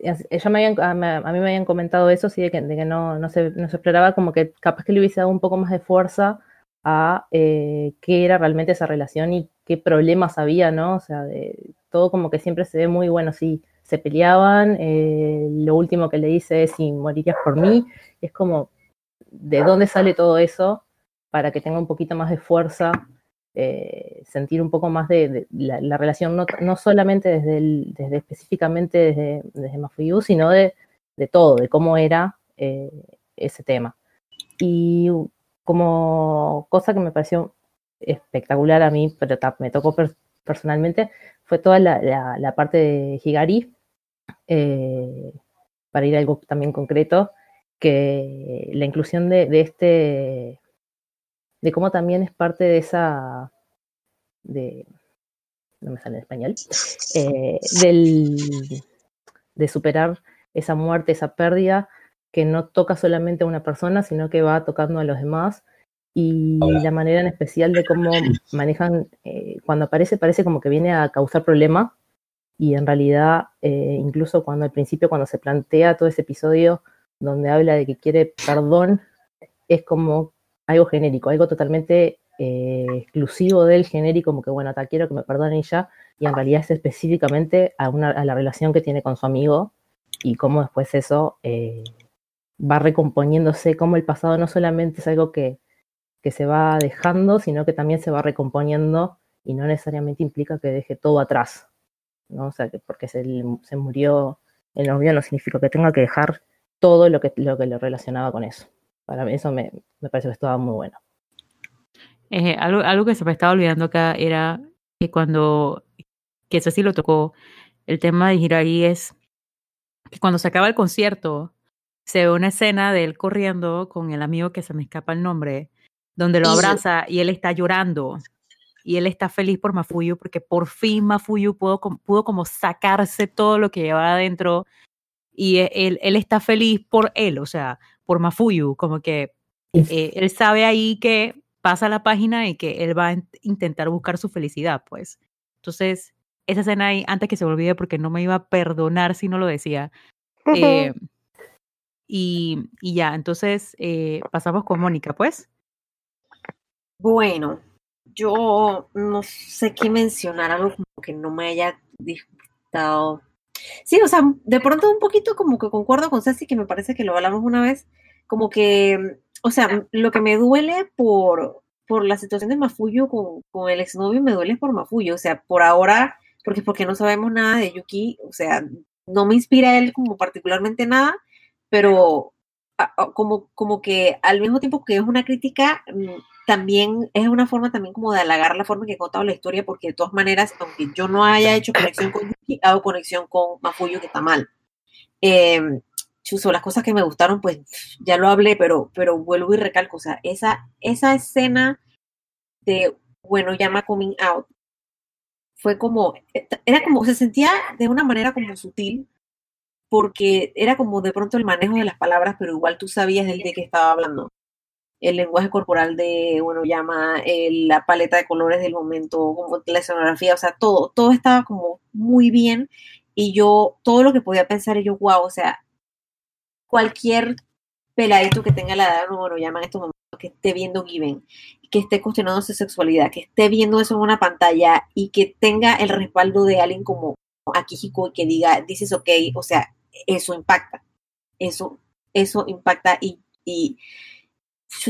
ya me habían, a, me- a mí me habían comentado eso, sí, de que, de que no, no, se, no se exploraba, como que capaz que le hubiese dado un poco más de fuerza a eh, qué era realmente esa relación y qué problemas había, ¿no? O sea, de, todo como que siempre se ve muy bueno, sí, se peleaban, eh, lo último que le dice es si morirías por mí, es como, ¿de dónde sale todo eso? Para que tenga un poquito más de fuerza eh, sentir un poco más de, de la, la relación, no, no solamente desde, el, desde específicamente desde, desde Mafuyu, sino de, de todo, de cómo era eh, ese tema. Y como cosa que me pareció espectacular a mí, pero me tocó per- personalmente, fue toda la, la- la parte de Higari, eh, para ir a algo también concreto, que la inclusión de, de este de cómo también es parte de esa, de, no me sale en español, eh, del, de superar esa muerte, esa pérdida, que no toca solamente a una persona, sino que va tocando a los demás. Y la manera en especial de cómo manejan, eh, cuando aparece, parece como que viene a causar problema. Y en realidad, eh, incluso cuando al principio, cuando se plantea todo ese episodio donde habla de que quiere perdón, es como algo genérico, algo totalmente eh, exclusivo del genérico, como que bueno, te quiero que me perdone ya, y en realidad es específicamente a, una, a la relación que tiene con su amigo y cómo después eso eh, va recomponiéndose, como el pasado no solamente es algo que, que se va dejando, sino que también se va recomponiendo y no necesariamente implica que deje todo atrás, ¿no? O sea, que porque se, se murió el novio no significa que tenga que dejar todo lo que, lo que lo relacionaba con eso. Para mí eso me, me parece que estaba muy bueno. Eh, algo, algo que se me estaba olvidando acá era que cuando, que eso sí lo tocó, el tema de Hirai es que cuando se acaba el concierto, se ve una escena de él corriendo con el amigo que se me escapa el nombre, donde lo abraza y él está llorando. Y él está feliz por Mafuyu porque por fin Mafuyu pudo, pudo como sacarse todo lo que llevaba adentro y e- él, él está feliz por él, o sea, por Mafuyu, como que eh, él sabe ahí que pasa la página y que él va a in- intentar buscar su felicidad, pues. Entonces, esa escena ahí, antes que se me olvide, porque no me iba a perdonar si no lo decía. eh, y, y ya, entonces eh, pasamos con Mónica, pues. Bueno, yo no sé qué mencionar, algo como que no me haya disgustado. Sí, o sea, de pronto un poquito como que concuerdo con Ceci, que me parece que lo hablamos una vez, como que, o sea, lo que me duele por, por la situación de Mafuyo con, con el exnovio, me duele por Mafuyo, o sea, por ahora, porque porque no sabemos nada de Yuki, o sea, no me inspira él como particularmente nada, pero como, como que al mismo tiempo que es una crítica, mm, también es una forma también como de halagar la forma en que he contado la historia, porque de todas maneras, aunque yo no haya hecho conexión con Yuki, hago conexión con Mafuyo, que está mal. Eh, chuzo, las cosas que me gustaron, pues ya lo hablé, pero, pero vuelvo y recalco, o sea, esa, esa escena de, bueno, llama coming out, fue como, era como, se sentía de una manera como sutil, porque era como de pronto el manejo de las palabras, pero igual tú sabías del de qué estaba hablando. El lenguaje corporal de, bueno, llama, el- la paleta de colores del momento, como la escenografía, o sea, todo, todo estaba como muy bien y yo, todo lo que podía pensar, yo, wow, o sea, cualquier peladito que tenga la edad de bueno, llama en estos momentos, que esté viendo Given, que esté cuestionando su sexualidad, que esté viendo eso en una pantalla y que tenga el respaldo de alguien como Akihiko y que diga, this is okay, o sea, eso impacta, eso, eso impacta y, y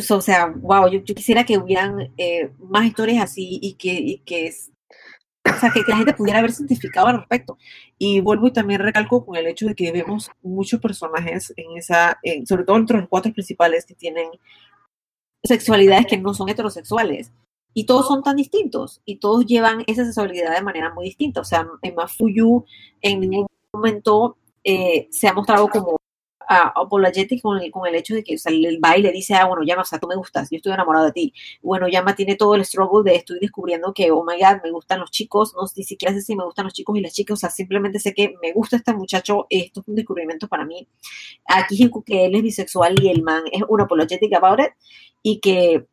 o sea, wow, yo, quisiera que hubieran eh, más historias así y que, y que o sea, que, la gente pudiera haber cientificado al respecto. Y vuelvo y también recalco con el hecho de que vemos muchos personajes en esa, en- sobre todo entre los cuatro principales que tienen sexualidades que no son heterosexuales. Y todos son tan distintos y todos llevan esa sexualidad de manera muy distinta. O sea, en Mafuyu en ningún momento eh, se ha mostrado como ah, apologetic con el, con el hecho de que o el baile dice, ah, bueno, Yama, o sea, tú me gustas, yo estoy enamorado de ti. Bueno, Yama tiene todo el struggle de estoy descubriendo que, oh my god, me gustan los chicos, no ni siquiera sé si me gustan los chicos y las chicas, o sea, simplemente sé que me gusta este muchacho, esto es un descubrimiento para mí. Aquí que él es bisexual y el man es un apologetic about it y que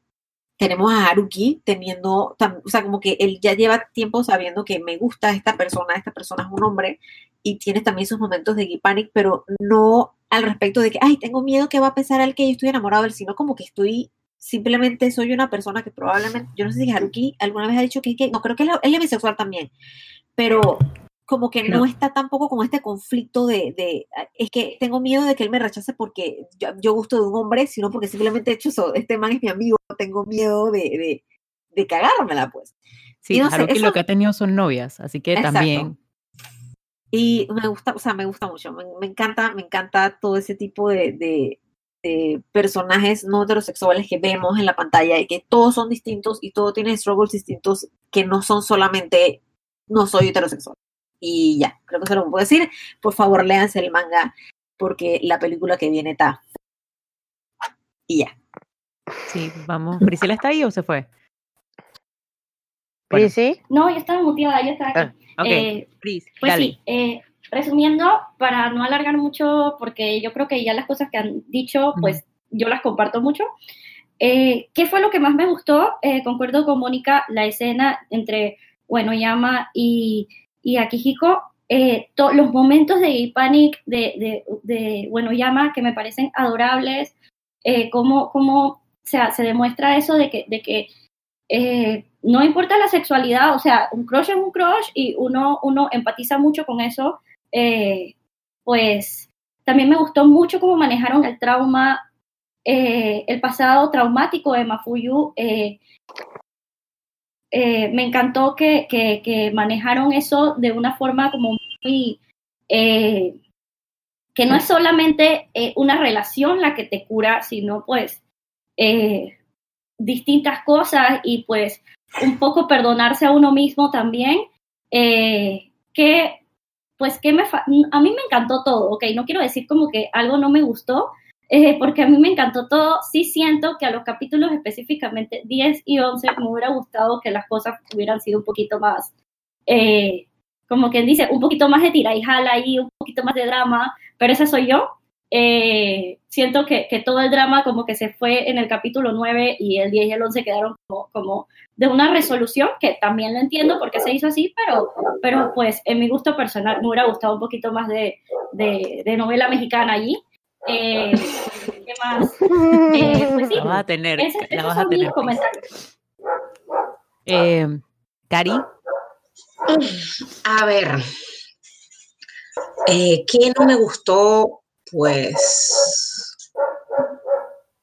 tenemos a Haruki teniendo, o sea, como que él ya lleva tiempo sabiendo que me gusta esta persona, esta persona es un hombre, y tiene también sus momentos de gay panic, pero no al respecto de que, ay, tengo miedo que va a pensar él que yo estoy enamorado sino como que estoy, simplemente soy una persona que probablemente, yo no sé si Haruki alguna vez ha dicho que, que no creo que él es bisexual también, pero como que no, No. está tampoco con este conflicto de, de, es que tengo miedo de que él me rechace porque yo, yo gusto de un hombre, sino porque simplemente he hecho eso, este man es mi amigo, tengo miedo de, de, de cagármela, pues. Sí, Y no sé, eso- lo que ha tenido son novias, así que Exacto. también. Y me gusta, o sea, me gusta mucho, me, me encanta, me encanta todo ese tipo de, de, de personajes no heterosexuales que vemos en la pantalla y que todos son distintos y todos tienen struggles distintos que no son solamente no soy heterosexual. Y ya, creo que eso lo puedo decir. Por favor, léanse el manga porque la película que viene está. Y ya. Sí, vamos. ¿Priscila está ahí o se fue? Bueno. Sí, sí. No, yo estaba muteada, yo estaba aquí. Ok, Eh, Pris, Pues dale. sí, eh, resumiendo, para no alargar mucho, porque yo creo que ya las cosas que han dicho, pues yo las comparto mucho. Eh, ¿Qué fue lo que más me gustó? Eh, concuerdo con Mónica, la escena entre, bueno, Yama y, y Akihiko, eh, los momentos de panic de, de, bueno, Yama que me parecen adorables, eh, cómo o sea, se demuestra eso de que, de que eh, no importa la sexualidad, o sea, un crush es un crush y uno, uno empatiza mucho con eso, eh, pues también me gustó mucho cómo manejaron el trauma, eh, el pasado traumático de Mafuyu. Eh, me encantó que, que, que manejaron eso de una forma como muy... eh, que no es solamente eh, una relación la que te cura, sino pues eh, distintas cosas y pues un poco perdonarse a uno mismo también, eh, que pues que me a mí me encantó todo, ok, no quiero decir como que algo no me gustó, eh, porque a mí me encantó todo, sí siento que a los capítulos específicamente 10 y 11 me hubiera gustado que las cosas hubieran sido un poquito más, eh, como quien dice, un poquito más de tira y jala ahí, un poquito más de drama, pero ese soy yo. Eh, siento que, que, todo el drama como que se fue en el capítulo 9 y el 10 y el 11 quedaron como, como de una resolución, que también lo entiendo porque se hizo así, pero, pero pues en mi gusto personal me hubiera gustado un poquito más de, de, de novela mexicana allí. Eh, ¿Qué más? Eh, pues sí, la vas a tener. ese- la esos vas a son mis tener. comentarios. Eh, Cari, A ver, eh, ¿qué no me gustó? Pues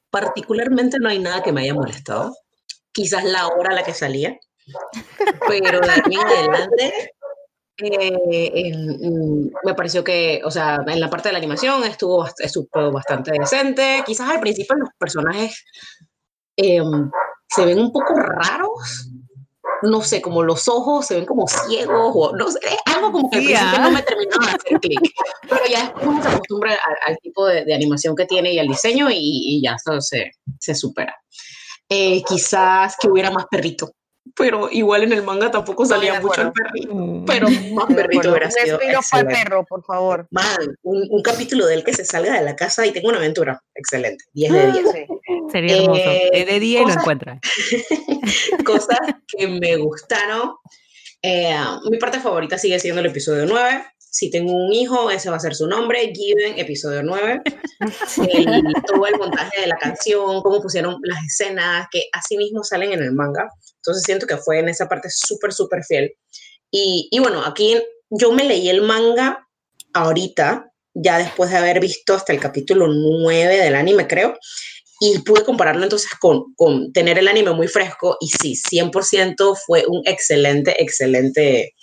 particularmente no hay nada que me haya molestado. Quizás la hora a la que salía, pero de ahí en adelante eh, me pareció que, o sea, en la parte de la animación estuvo, bast- estuvo bastante decente. Quizás al principio los personajes em, se ven un poco raros, no sé, como los ojos se ven como ciegos o no sé, es algo como que al principio ¿ah? no me terminaba de hacer clic, pero ya después uno se acostumbra al, al tipo de, de animación que tiene y al diseño y, y ya eso se, se supera. Eh, quizás que hubiera más perrito, pero igual en el manga tampoco salía mucho el perrito, pero más perrito hubiera sido para el perro, por favor. Man, un, un capítulo de él que se salga de la casa y tenga una aventura, excelente, 10 de 10. Sí. sería hermoso. Eh, Es de día y lo cosas- encuentras. cosas que me gustaron. Eh, mi parte favorita sigue siendo el episodio 9. Si tengo un hijo, ese va a ser su nombre, Given, episodio 9. El- todo el montaje de la canción, cómo pusieron las escenas, que así mismo salen en el manga. Entonces siento que fue en esa parte súper, súper fiel. Y, y bueno, aquí yo me leí el manga ahorita, ya después de haber visto hasta el capítulo 9 del anime, creo y pude compararlo entonces con, con tener el anime muy fresco y sí, 100% fue un excelente, excelente,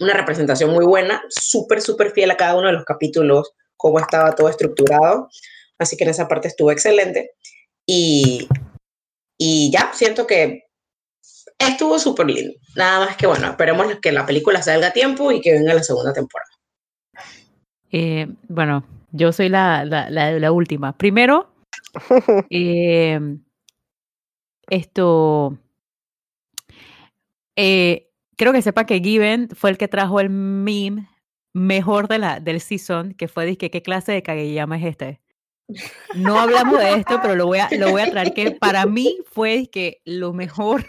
una representación muy buena, súper, súper fiel a cada uno de los capítulos, cómo estaba todo estructurado, así que en esa parte estuvo excelente y, y ya, siento que estuvo súper lindo, nada más que bueno, esperemos que la película salga a tiempo y que venga la segunda temporada. Eh, bueno, yo soy la, la, la, la última. Primero, eh, esto. eh, creo que sepa que Given fue el que trajo el meme mejor de la, del season, que fue que qué clase de Kageyama es este. No hablamos de esto, pero lo voy a, lo voy a traer que para mí fue que lo mejor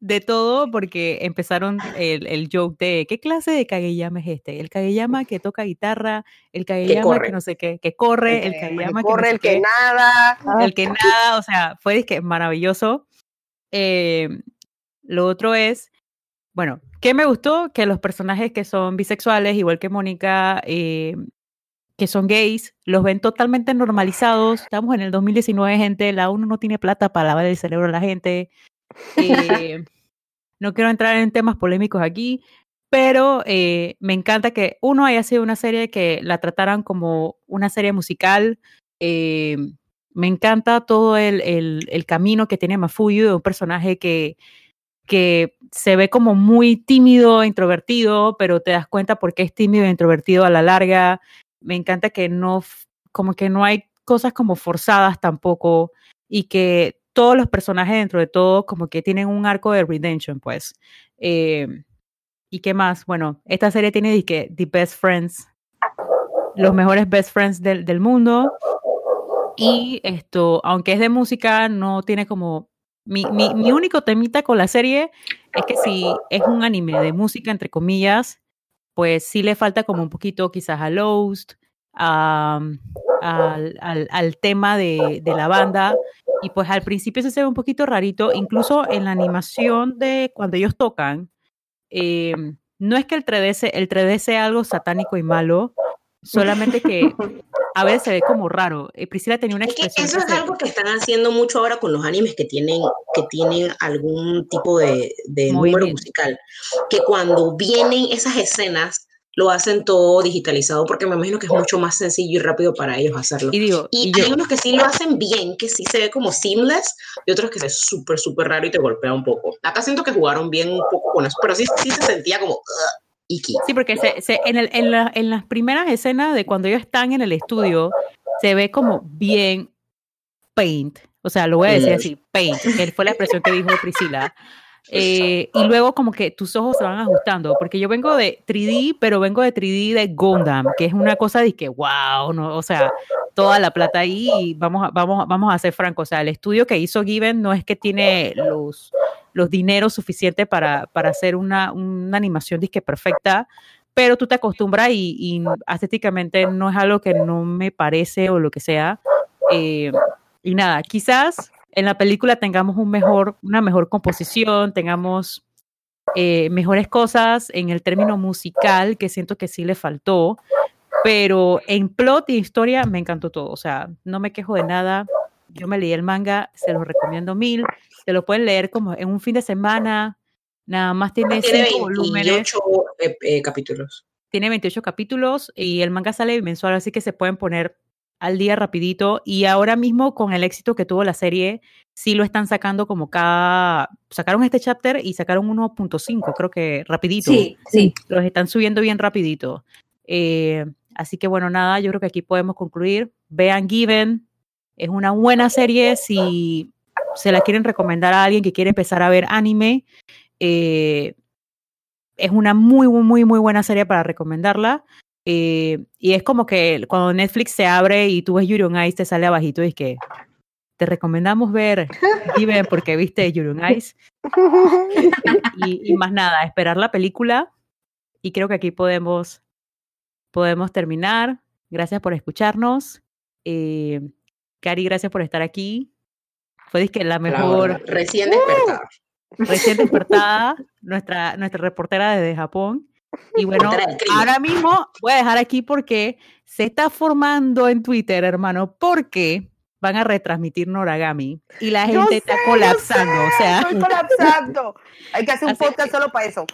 de todo porque empezaron el, el joke de ¿qué clase de Kageyama es este? El Kageyama que toca guitarra, el Kageyama que, corre. no sé qué, que corre, el Eh, Kageyama que, corre, no sé el que nada. el que nada, o sea, fue dizque maravilloso. Eh, lo otro es, bueno, ¿qué me gustó? Que los personajes que son bisexuales, igual que Mónica, eh, que son gays, los ven totalmente normalizados. Estamos en el 2019, gente, la uno no tiene plata para lavar el cerebro a la gente. Eh, no quiero entrar en temas polémicos aquí, pero eh, me encanta que uno haya sido una serie que la trataran como una serie musical. eh, me encanta todo el, el, camino que tiene Mafuyu de un personaje que, que se ve como muy tímido, introvertido, pero te das cuenta por qué es tímido e introvertido a la larga. Me encanta que no, como que no hay cosas como forzadas tampoco y que todos los personajes dentro de todo como que tienen un arco de redemption, pues. Eh, ¿Y qué más? Bueno, esta serie tiene dizque, The Best Friends, los mejores best friends del, del mundo. Y esto, aunque es de música, no tiene como... Mi, mi, mi único temita con la serie es que si es un anime de música, entre comillas, pues sí le falta como un poquito quizás a Lost, al, al, al tema de, de la banda, y pues al principio se ve un poquito rarito, incluso en la animación de cuando ellos tocan, eh, no es que el 3D, se- el 3D sea algo satánico y malo, solamente que a veces se ve como raro. Eh, Priscila tenía una Es que expresión. eso es algo que están haciendo mucho ahora con los animes que tienen, que tienen algún tipo de, de número musical. Que cuando vienen esas escenas, lo hacen todo digitalizado porque me imagino que es mucho más sencillo y rápido para ellos hacerlo. y digo, Y, y yo, hay unos que sí lo hacen bien, que sí se ve como seamless, y otros que se ve súper, súper raro y te golpea un poco. Acá siento que jugaron bien un poco con eso, pero sí, sí se sentía como icky. Sí, porque se, se- en, el- en, la- en las primeras escenas de cuando ellos están en el estudio, se ve como bien paint. O sea, lo voy a decir así, paint, que fue la expresión que dijo Priscila. Eh, y luego como que tus ojos se van ajustando, porque yo vengo de 3D, pero vengo de 3D de Gundam, que es una cosa de que, wow, no, o sea, toda la plata ahí y vamos a, vamos, vamos a ser francos, o sea, el estudio que hizo Given no es que tiene los, los dineros suficientes para, para hacer una, una animación disque perfecta, pero tú te acostumbras y, y estéticamente no es algo que no me parece o lo que sea. Eh, y nada, quizás en la película tengamos un mejor, una mejor composición, tengamos eh, mejores cosas en el término musical, que siento que sí le faltó, pero en plot y historia me encantó todo, o sea, no me quejo de nada. Yo me leí el manga, se lo recomiendo mil, se lo pueden leer como en un fin de semana, nada más tiene, Tiene cinco 28 volúmenes, eh, eh, capítulos. tiene 28 capítulos y el manga sale mensual, así que se pueden poner al día rapidito y ahora mismo con el éxito que tuvo la serie, sí lo están sacando como cada, sacaron este chapter y sacaron 1.5, creo que rapidito. Sí, sí. Los están subiendo bien rapidito. Eh, así que bueno, nada, yo creo que aquí podemos concluir. Vean Given, es una buena serie si se la quieren recomendar a alguien que quiere empezar a ver anime. eh, es una muy, muy, muy, muy buena serie para recomendarla. Eh, y es como que cuando Netflix se abre y tú ves Yuri on Ice, te sale abajito y es que te recomendamos ver Given porque viste Yuri on Ice. y, y más nada, esperar la película. Y creo que aquí podemos, podemos terminar. Gracias por escucharnos. Eh, Cari, gracias por estar aquí. Fue dizque la La mejor, verdad, Recién despertada. recién despertada, nuestra, nuestra reportera desde Japón. Y bueno, ahora mismo voy a dejar aquí porque se está formando en Twitter, hermano, porque van a retransmitir Noragami y la gente está sé, colapsando. O sea, Estoy colapsando. Hay que hacer un Así podcast solo para eso.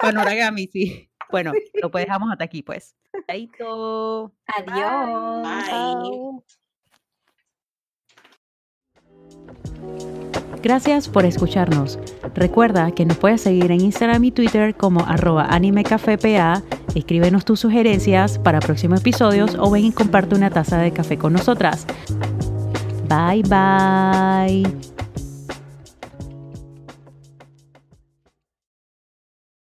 con Noragami, sí. Bueno, lo pues dejamos hasta aquí, pues. Chaito. Adiós. Bye. Gracias por escucharnos. Recuerda que nos puedes seguir en Instagram y Twitter como arroba animecafepa. Escríbenos tus sugerencias para próximos episodios o ven y comparte una taza de café con nosotras. Bye bye.